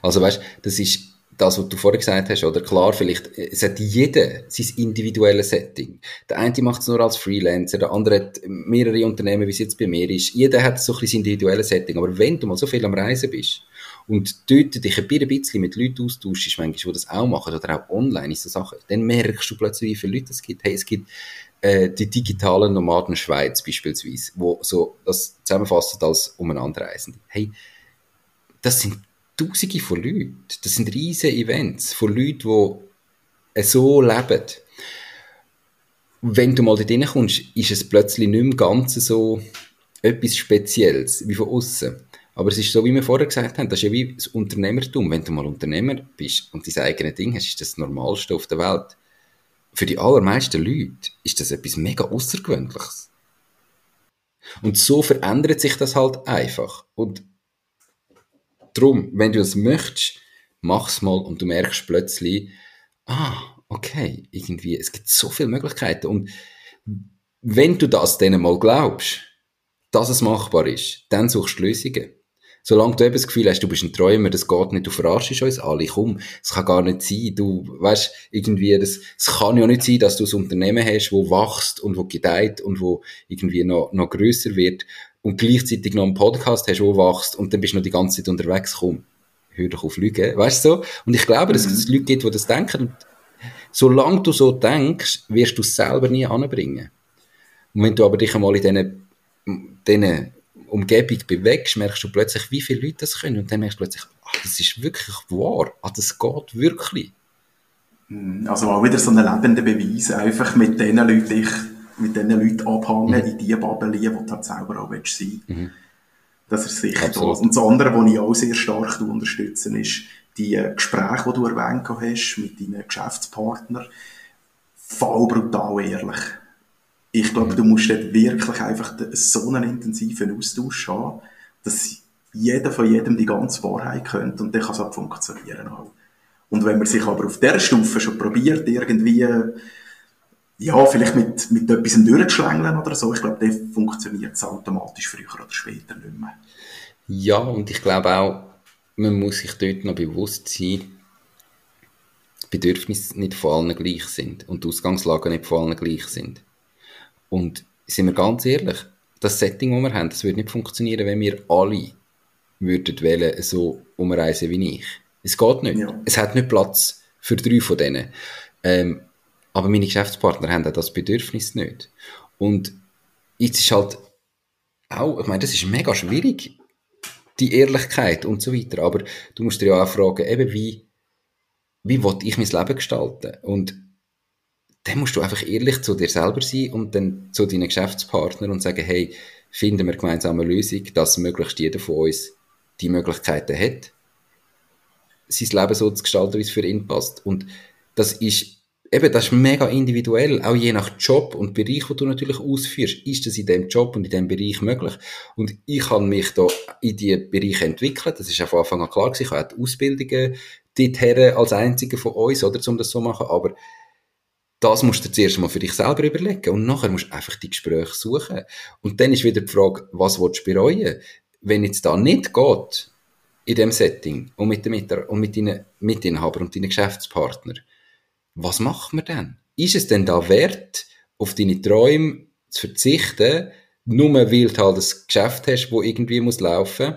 A: Also weißt, das ist das, was du vorher gesagt hast, oder klar, vielleicht, es hat jeder sein individuelles Setting. Der eine macht es nur als Freelancer, der andere hat mehrere Unternehmen, wie es jetzt bei mir ist. Jeder hat so ein bisschen sein individuelles Setting. Aber wenn du mal so viel am Reisen bist und dort dich ein bisschen mit Leuten austauschst, manchmal, die das auch machen, oder auch online in so Sachen, dann merkst du plötzlich, wie viele Leute es gibt. Hey, es gibt äh, die digitalen Nomaden Schweiz beispielsweise, wo so das zusammenfassen als Umeinanderreisende. Hey, das sind Tausende von Leuten. Das sind riesige Events von Leuten, die so leben. Wenn du mal dort reinkommst, ist es plötzlich nicht mehr ganz so etwas Spezielles wie von außen. Aber es ist so, wie wir vorher gesagt haben, das ist ja wie das Unternehmertum. Wenn du mal Unternehmer bist und dein eigenes Ding hast, ist das das Normalste auf der Welt. Für die allermeisten Leute ist das etwas mega Außergewöhnliches. Und so verändert sich das halt einfach. Und Drum, wenn du das möchtest, mach's mal und du merkst plötzlich, ah, okay, irgendwie, es gibt so viele Möglichkeiten und wenn du das denen mal glaubst, dass es machbar ist, dann suchst du Lösungen. Solange du eben das Gefühl hast, du bist ein Träumer, das geht nicht, du verarschst uns alle, komm, es kann gar nicht sein, du, weißt, irgendwie, das, es kann ja nicht sein, dass du ein Unternehmen hast, wo wächst und wo gedeiht und wo irgendwie noch, noch grösser wird und gleichzeitig noch einen Podcast hast, wo wachst und dann bist du noch die ganze Zeit unterwegs, komm, hör doch auf Lügen, weißt du so? Und ich glaube, dass es Leute gibt, die das denken und solange du so denkst, wirst du es selber nie anbringen. Und wenn du aber dich einmal in diesen, diesen Umgebung bewegst, merkst du plötzlich, wie viele Leute das können und dann merkst du plötzlich, ach, das ist wirklich wahr, ach, das geht wirklich.
B: Hm, also auch wieder so ein lebender Beweis, einfach mit den Leuten, mit diesen Leuten abhängen, mhm. in die Bubble, die du halt selber auch willst sein mhm. Das ist sicher da. Und das andere, was ich auch sehr stark unterstütze, ist die Gespräche, die du erwähnt hast mit deinen Geschäftspartnern, voll brutal ehrlich. Ich glaube, mhm. du musst dort wirklich einfach so einen intensiven Austausch haben, dass jeder von jedem die ganze Wahrheit könnte und dann kann es auch funktionieren. Auch. Und wenn man sich aber auf dieser Stufe schon probiert, irgendwie ja, vielleicht mit, mit etwas durchzuschlängeln oder so. Ich glaube, dann funktioniert es automatisch früher oder später nicht mehr.
A: Ja, und ich glaube auch, man muss sich dort noch bewusst sein, die Bedürfnisse nicht von allen gleich sind und die Ausgangslagen nicht von allen gleich sind. Und sind wir ganz ehrlich, das Setting, das wir haben, das würde nicht funktionieren, wenn wir alle würden wählen, so umreisen wie ich. Es geht nicht. Ja. Es hat nicht Platz für drei von denen. Ähm, aber meine Geschäftspartner haben auch das Bedürfnis nicht. Und jetzt ist halt auch, ich meine, das ist mega schwierig, die Ehrlichkeit und so weiter. Aber du musst dir ja auch fragen, eben wie, wie will ich mein Leben gestalten? Und dann musst du einfach ehrlich zu dir selber sein und dann zu deinen Geschäftspartnern und sagen, hey, finden wir gemeinsam eine Lösung, dass möglichst jeder von uns die Möglichkeiten hat, sein Leben so zu gestalten, wie es für ihn passt. Und das ist eben, das ist mega individuell, auch je nach Job und Bereich, wo du natürlich ausführst, ist das in dem Job und in dem Bereich möglich. Und ich habe mich da in die Bereiche entwickelt, das ist ja von Anfang an klar gewesen, ich habe auch Ausbildungen dorthin als einziger von uns, oder, um das so zu machen, aber das musst du zuerst mal für dich selber überlegen und nachher musst du einfach die Gespräche suchen. Und dann ist wieder die Frage, was willst du bereuen? Wenn jetzt da nicht geht, in dem Setting und mit, den und mit deinen Mitinhabern und deinen Geschäftspartnern, was macht man denn? Ist es denn da wert, auf deine Träume zu verzichten, nur weil du halt ein Geschäft hast, wo irgendwie muss laufen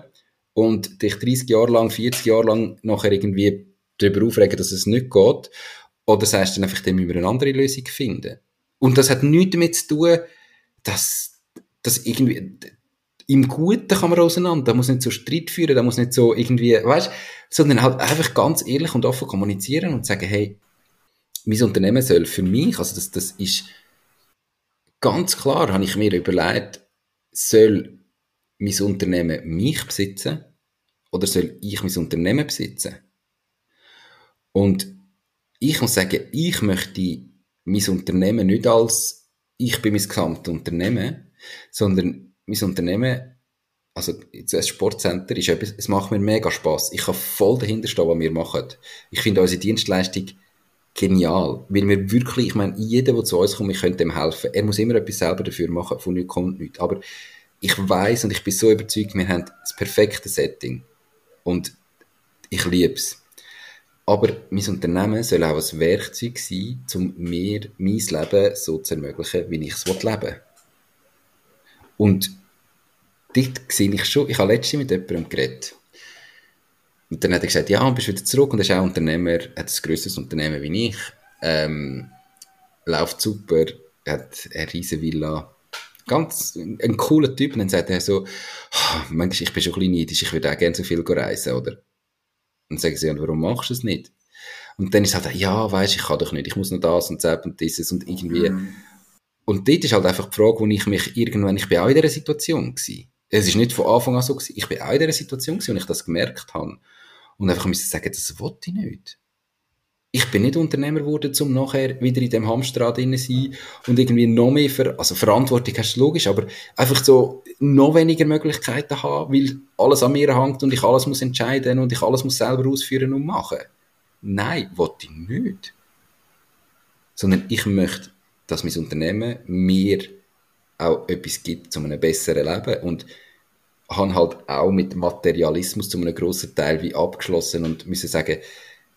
A: und dich 30 Jahre lang, 40 Jahre lang nachher irgendwie darüber aufregen, dass es nicht geht? Oder sagst du dann einfach, dann müssen wir eine andere Lösung finden? Und das hat nichts damit zu tun, dass, dass irgendwie, im Guten kann man auseinander, da muss nicht so Streit führen, da muss nicht so irgendwie, weißt, sondern halt einfach ganz ehrlich und offen kommunizieren und sagen, hey, mein Unternehmen soll für mich, also das, das ist ganz klar, habe ich mir überlegt, soll mein Unternehmen mich besitzen oder soll ich mein Unternehmen besitzen? Und ich muss sagen, ich möchte mein Unternehmen nicht als ich bin mein gesamtes Unternehmen, sondern mein Unternehmen, also das Sportcenter ist etwas, es macht mir mega Spaß. Ich kann voll dahinter stehen, was wir machen. Ich finde unsere Dienstleistung genial. Weil wir wirklich, ich meine, jeder, der zu uns kommt, ich könnte ihm helfen. Er muss immer etwas selber dafür machen, von nichts kommt nichts. Aber ich weiß und ich bin so überzeugt, wir haben das perfekte Setting. Und ich liebe es. Aber mein Unternehmen soll auch ein Werkzeug sein, um mir mein Leben so zu ermöglichen, wie ich es leben will. Und dort sehe ich schon, ich habe letztens mit jemandem geredet. Und dann hat er gesagt, ja, bist wieder zurück und er ist auch Unternehmer, hat ein grösseres Unternehmen wie ich, ähm, läuft super, hat eine riesige Villa, ganz ein cooler Typ. Und dann sagt er so, oh, manchmal, ich bin schon ein bisschen neidisch, ich würde auch gerne so viel reisen, oder? Und dann sagen sie, und warum machst du es nicht? Und dann ist halt, ja, weisst ich kann doch nicht, ich muss noch das und das und dieses und irgendwie. Mm. Und dort ist halt einfach die Frage, wo ich mich irgendwann, ich bin auch in dieser Situation gewesen. Es ist nicht von Anfang an so gewesen. Ich bin auch in dieser Situation gewesen, und ich das gemerkt habe und einfach müssen sagen, das wollte ich nicht. Ich bin nicht Unternehmer geworden, um nachher wieder in dem Hamsterrad zu sein und irgendwie noch mehr, Ver also Verantwortung hast du logisch, aber einfach so noch weniger Möglichkeiten haben, weil alles an mir hängt und ich alles muss entscheiden und ich alles muss selber ausführen und machen. Nein, wollte ich nicht. Sondern ich möchte, dass mein Unternehmen mir auch etwas gibt zu einem besseren Leben und habe halt auch mit Materialismus zu einem grossen Teil wie abgeschlossen und müssen sagen,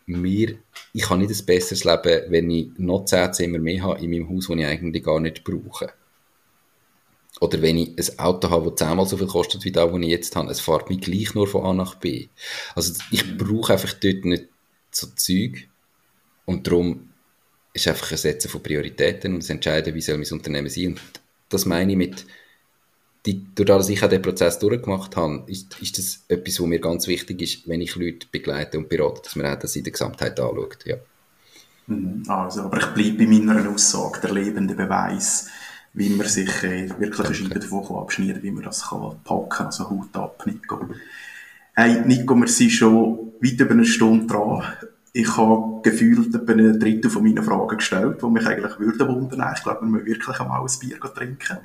A: mir, ich habe nicht ein besseres Leben, wenn ich noch zehn Zimmer mehr habe in meinem Haus, das ich eigentlich gar nicht brauche. Oder wenn ich ein Auto habe, das zehnmal so viel kostet wie das, was ich jetzt habe. Es fährt mich gleich nur von A nach B. Also ich brauche einfach dort nicht so Zeug. Und darum ist einfach ein Setzen von Prioritäten und das Entscheiden, wie soll mein Unternehmen sein. Und das meine ich mit, die, dadurch, dass ich auch den Prozess durchgemacht habe, ist, ist das etwas, was mir ganz wichtig ist, wenn ich Leute begleite und berate, dass man auch das in der Gesamtheit anschaut. Ja.
B: Mhm. Also, aber ich bleibe bei meiner Aussage, der lebende Beweis, wie man sich äh, wirklich eine Scheibe davon abschneiden kann, wie man das kann packen also Haut ab, Nico. Hey, Nico, wir sind schon weit über eine Stunde dran. Ich habe gefühlt etwa ein Drittel von meinen Fragen gestellt, die mich eigentlich würden wundern. Ich glaube, wir müssen wirklich einmal ein Bier trinken.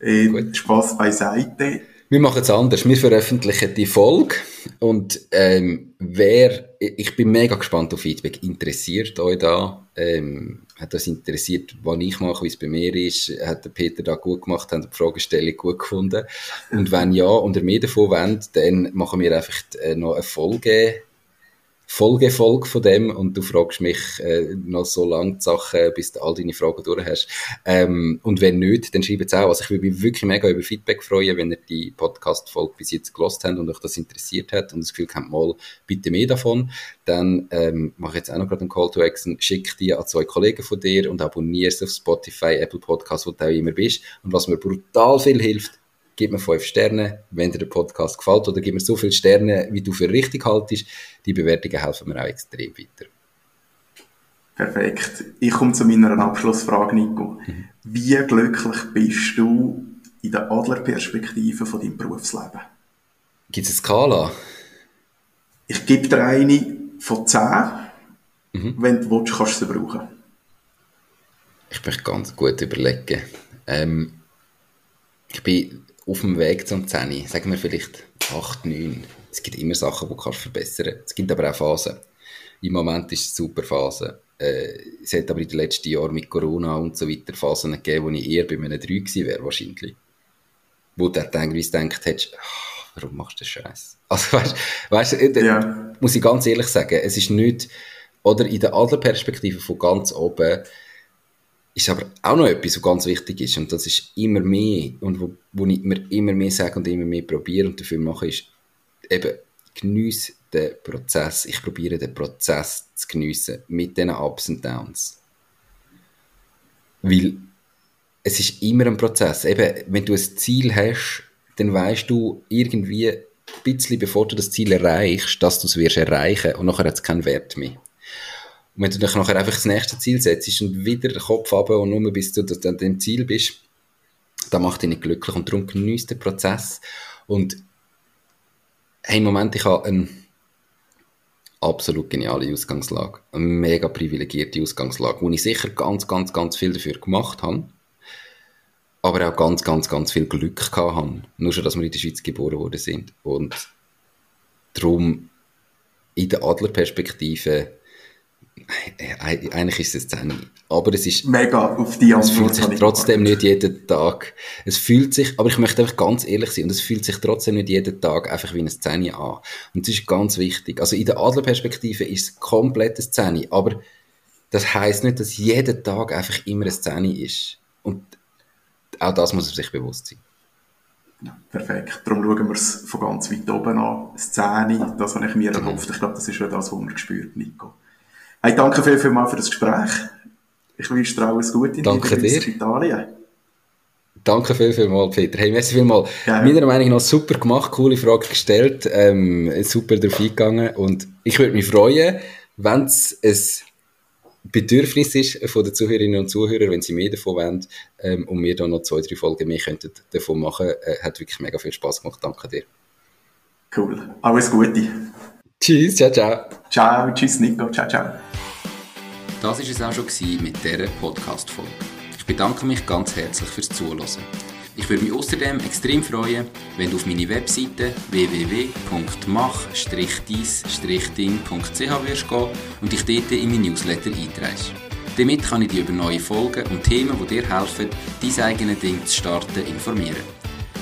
B: Äh, Spaß beiseite.
A: Wir machen es anders. Wir veröffentlichen die Folge und ähm, wer, ich bin mega gespannt auf Feedback. Interessiert euch da? Ähm, hat das interessiert, was ich mache, wie es bei mir ist? Hat der Peter da gut gemacht? Hat die Fragestellung gut gefunden? Und wenn ja, und ihr mehr davon wollt, dann machen wir einfach äh, noch eine Folge Folgefolge von dem und du fragst mich äh, noch so lange die Sachen, bis du all deine Fragen durch hast. Ähm, und wenn nicht, dann schreibt es auch. Also ich würde mich wirklich mega über Feedback freuen, wenn ihr die Podcast-Folge bis jetzt gelost habt und euch das interessiert hat und das Gefühl habt, mal bitte mehr davon, dann ähm, mache ich jetzt auch noch gerade einen Call to Action, schick die an zwei Kollegen von dir und abonniere es auf Spotify, Apple Podcast, wo du auch immer bist. Und was mir brutal viel hilft, gib mir fünf Sterne, wenn dir der Podcast gefällt, oder gib mir so viele Sterne, wie du für richtig haltest. Die Bewertungen helfen mir auch extrem weiter.
B: Perfekt. Ich komme zu meiner Abschlussfrage, Nico. Mhm. Wie glücklich bist du in der Adlerperspektive von deinem Berufsleben?
A: Gibt es eine Skala?
B: Ich gebe dir eine von zehn. Mhm. Wenn du willst, kannst du sie brauchen.
A: Ich möchte ganz gut überlegen. Ähm, ich bin auf dem Weg zum 10, sagen wir vielleicht 8, 9. Es gibt immer Sachen, die du kannst verbessern kannst. Es gibt aber auch Phasen. Im Moment ist es eine super Phase. Äh, es hat aber in den letzten Jahren mit Corona und so weiter Phasen gegeben, wo ich eher bei einem 3 gewesen wäre, wahrscheinlich. Wo du dann gedacht hättest, ach, warum machst du das Scheiß? Also, weißt, weißt, äh, ja. muss ich ganz ehrlich sagen, es ist nicht, oder in der Adlerperspektive von ganz oben, ist aber auch noch etwas, was ganz wichtig ist, und das ist immer mehr, und wo, wo ich mir immer mehr sage und immer mehr probiere und dafür mache, ist eben, genieße den Prozess. Ich probiere den Prozess zu geniessen mit diesen Ups und Downs. Weil es ist immer ein Prozess. Eben, wenn du ein Ziel hast, dann weißt du irgendwie ein bisschen, bevor du das Ziel erreichst, dass du es wirst erreichen und nachher hat es keinen Wert mehr. Und wenn du dich nachher einfach das nächste Ziel setzt und wieder den Kopf ab und nur bis du an dem Ziel bist, dann macht dich nicht glücklich und darum genießt den Prozess. Und hey, im Moment, ich habe eine absolut geniale Ausgangslage. Eine mega privilegierte Ausgangslage, wo ich sicher ganz, ganz, ganz viel dafür gemacht habe. Aber auch ganz, ganz, ganz viel Glück gehabt habe. Nur schon, dass wir in der Schweiz geboren worden sind. Und darum in der Adlerperspektive eigentlich ist es 10. Aber es ist...
B: Mega auf die
A: Es fühlt sich trotzdem nicht jeden Tag... Es fühlt sich... Aber ich möchte einfach ganz ehrlich sein. Und es fühlt sich trotzdem nicht jeden Tag einfach wie ein 10 an. Und das ist ganz wichtig. Also in der Adlerperspektive ist es komplett ein 10. Aber das heisst nicht, dass jeden Tag einfach immer ein 10 ist. Und auch das muss man sich bewusst sein.
B: Ja, perfekt. Darum schauen wir es von ganz weit oben an. Szene, das habe ich mir genau. erhofft. Ich glaube, das ist schon das, was man gespürt, Nico. Hey, danke viel, viel mal für das Gespräch. Ich wünsche dir alles Gute
A: danke
B: in
A: dir.
B: Italien.
A: Danke viel, viel mal, Peter. Hey, merci viel mal. Ja. Meiner Meinung nach super gemacht, coole Frage gestellt, ähm, super darauf eingegangen und ich würde mich freuen, wenn es ein Bedürfnis ist von den Zuhörerinnen und Zuhörern, wenn sie mehr davon wollen ähm, und wir dann noch zwei, drei Folgen mehr könnten davon machen. Äh, hat wirklich mega viel Spaß gemacht. Danke dir.
B: Cool. Alles Gute.
A: Tschüss, ciao, ciao.
B: Ciao, tschüss Nico, ciao, ciao.
A: Das war es auch schon mit dieser Podcast-Folge. Ich bedanke mich ganz herzlich fürs Zuhören. Ich würde mich außerdem extrem freuen, wenn du auf meine Webseite www.mach-dies-ding.ch wirst gehen und dich dort in mein Newsletter einträgst. Damit kann ich dich über neue Folgen und Themen, die dir helfen, dein eigenes Ding zu starten, informieren.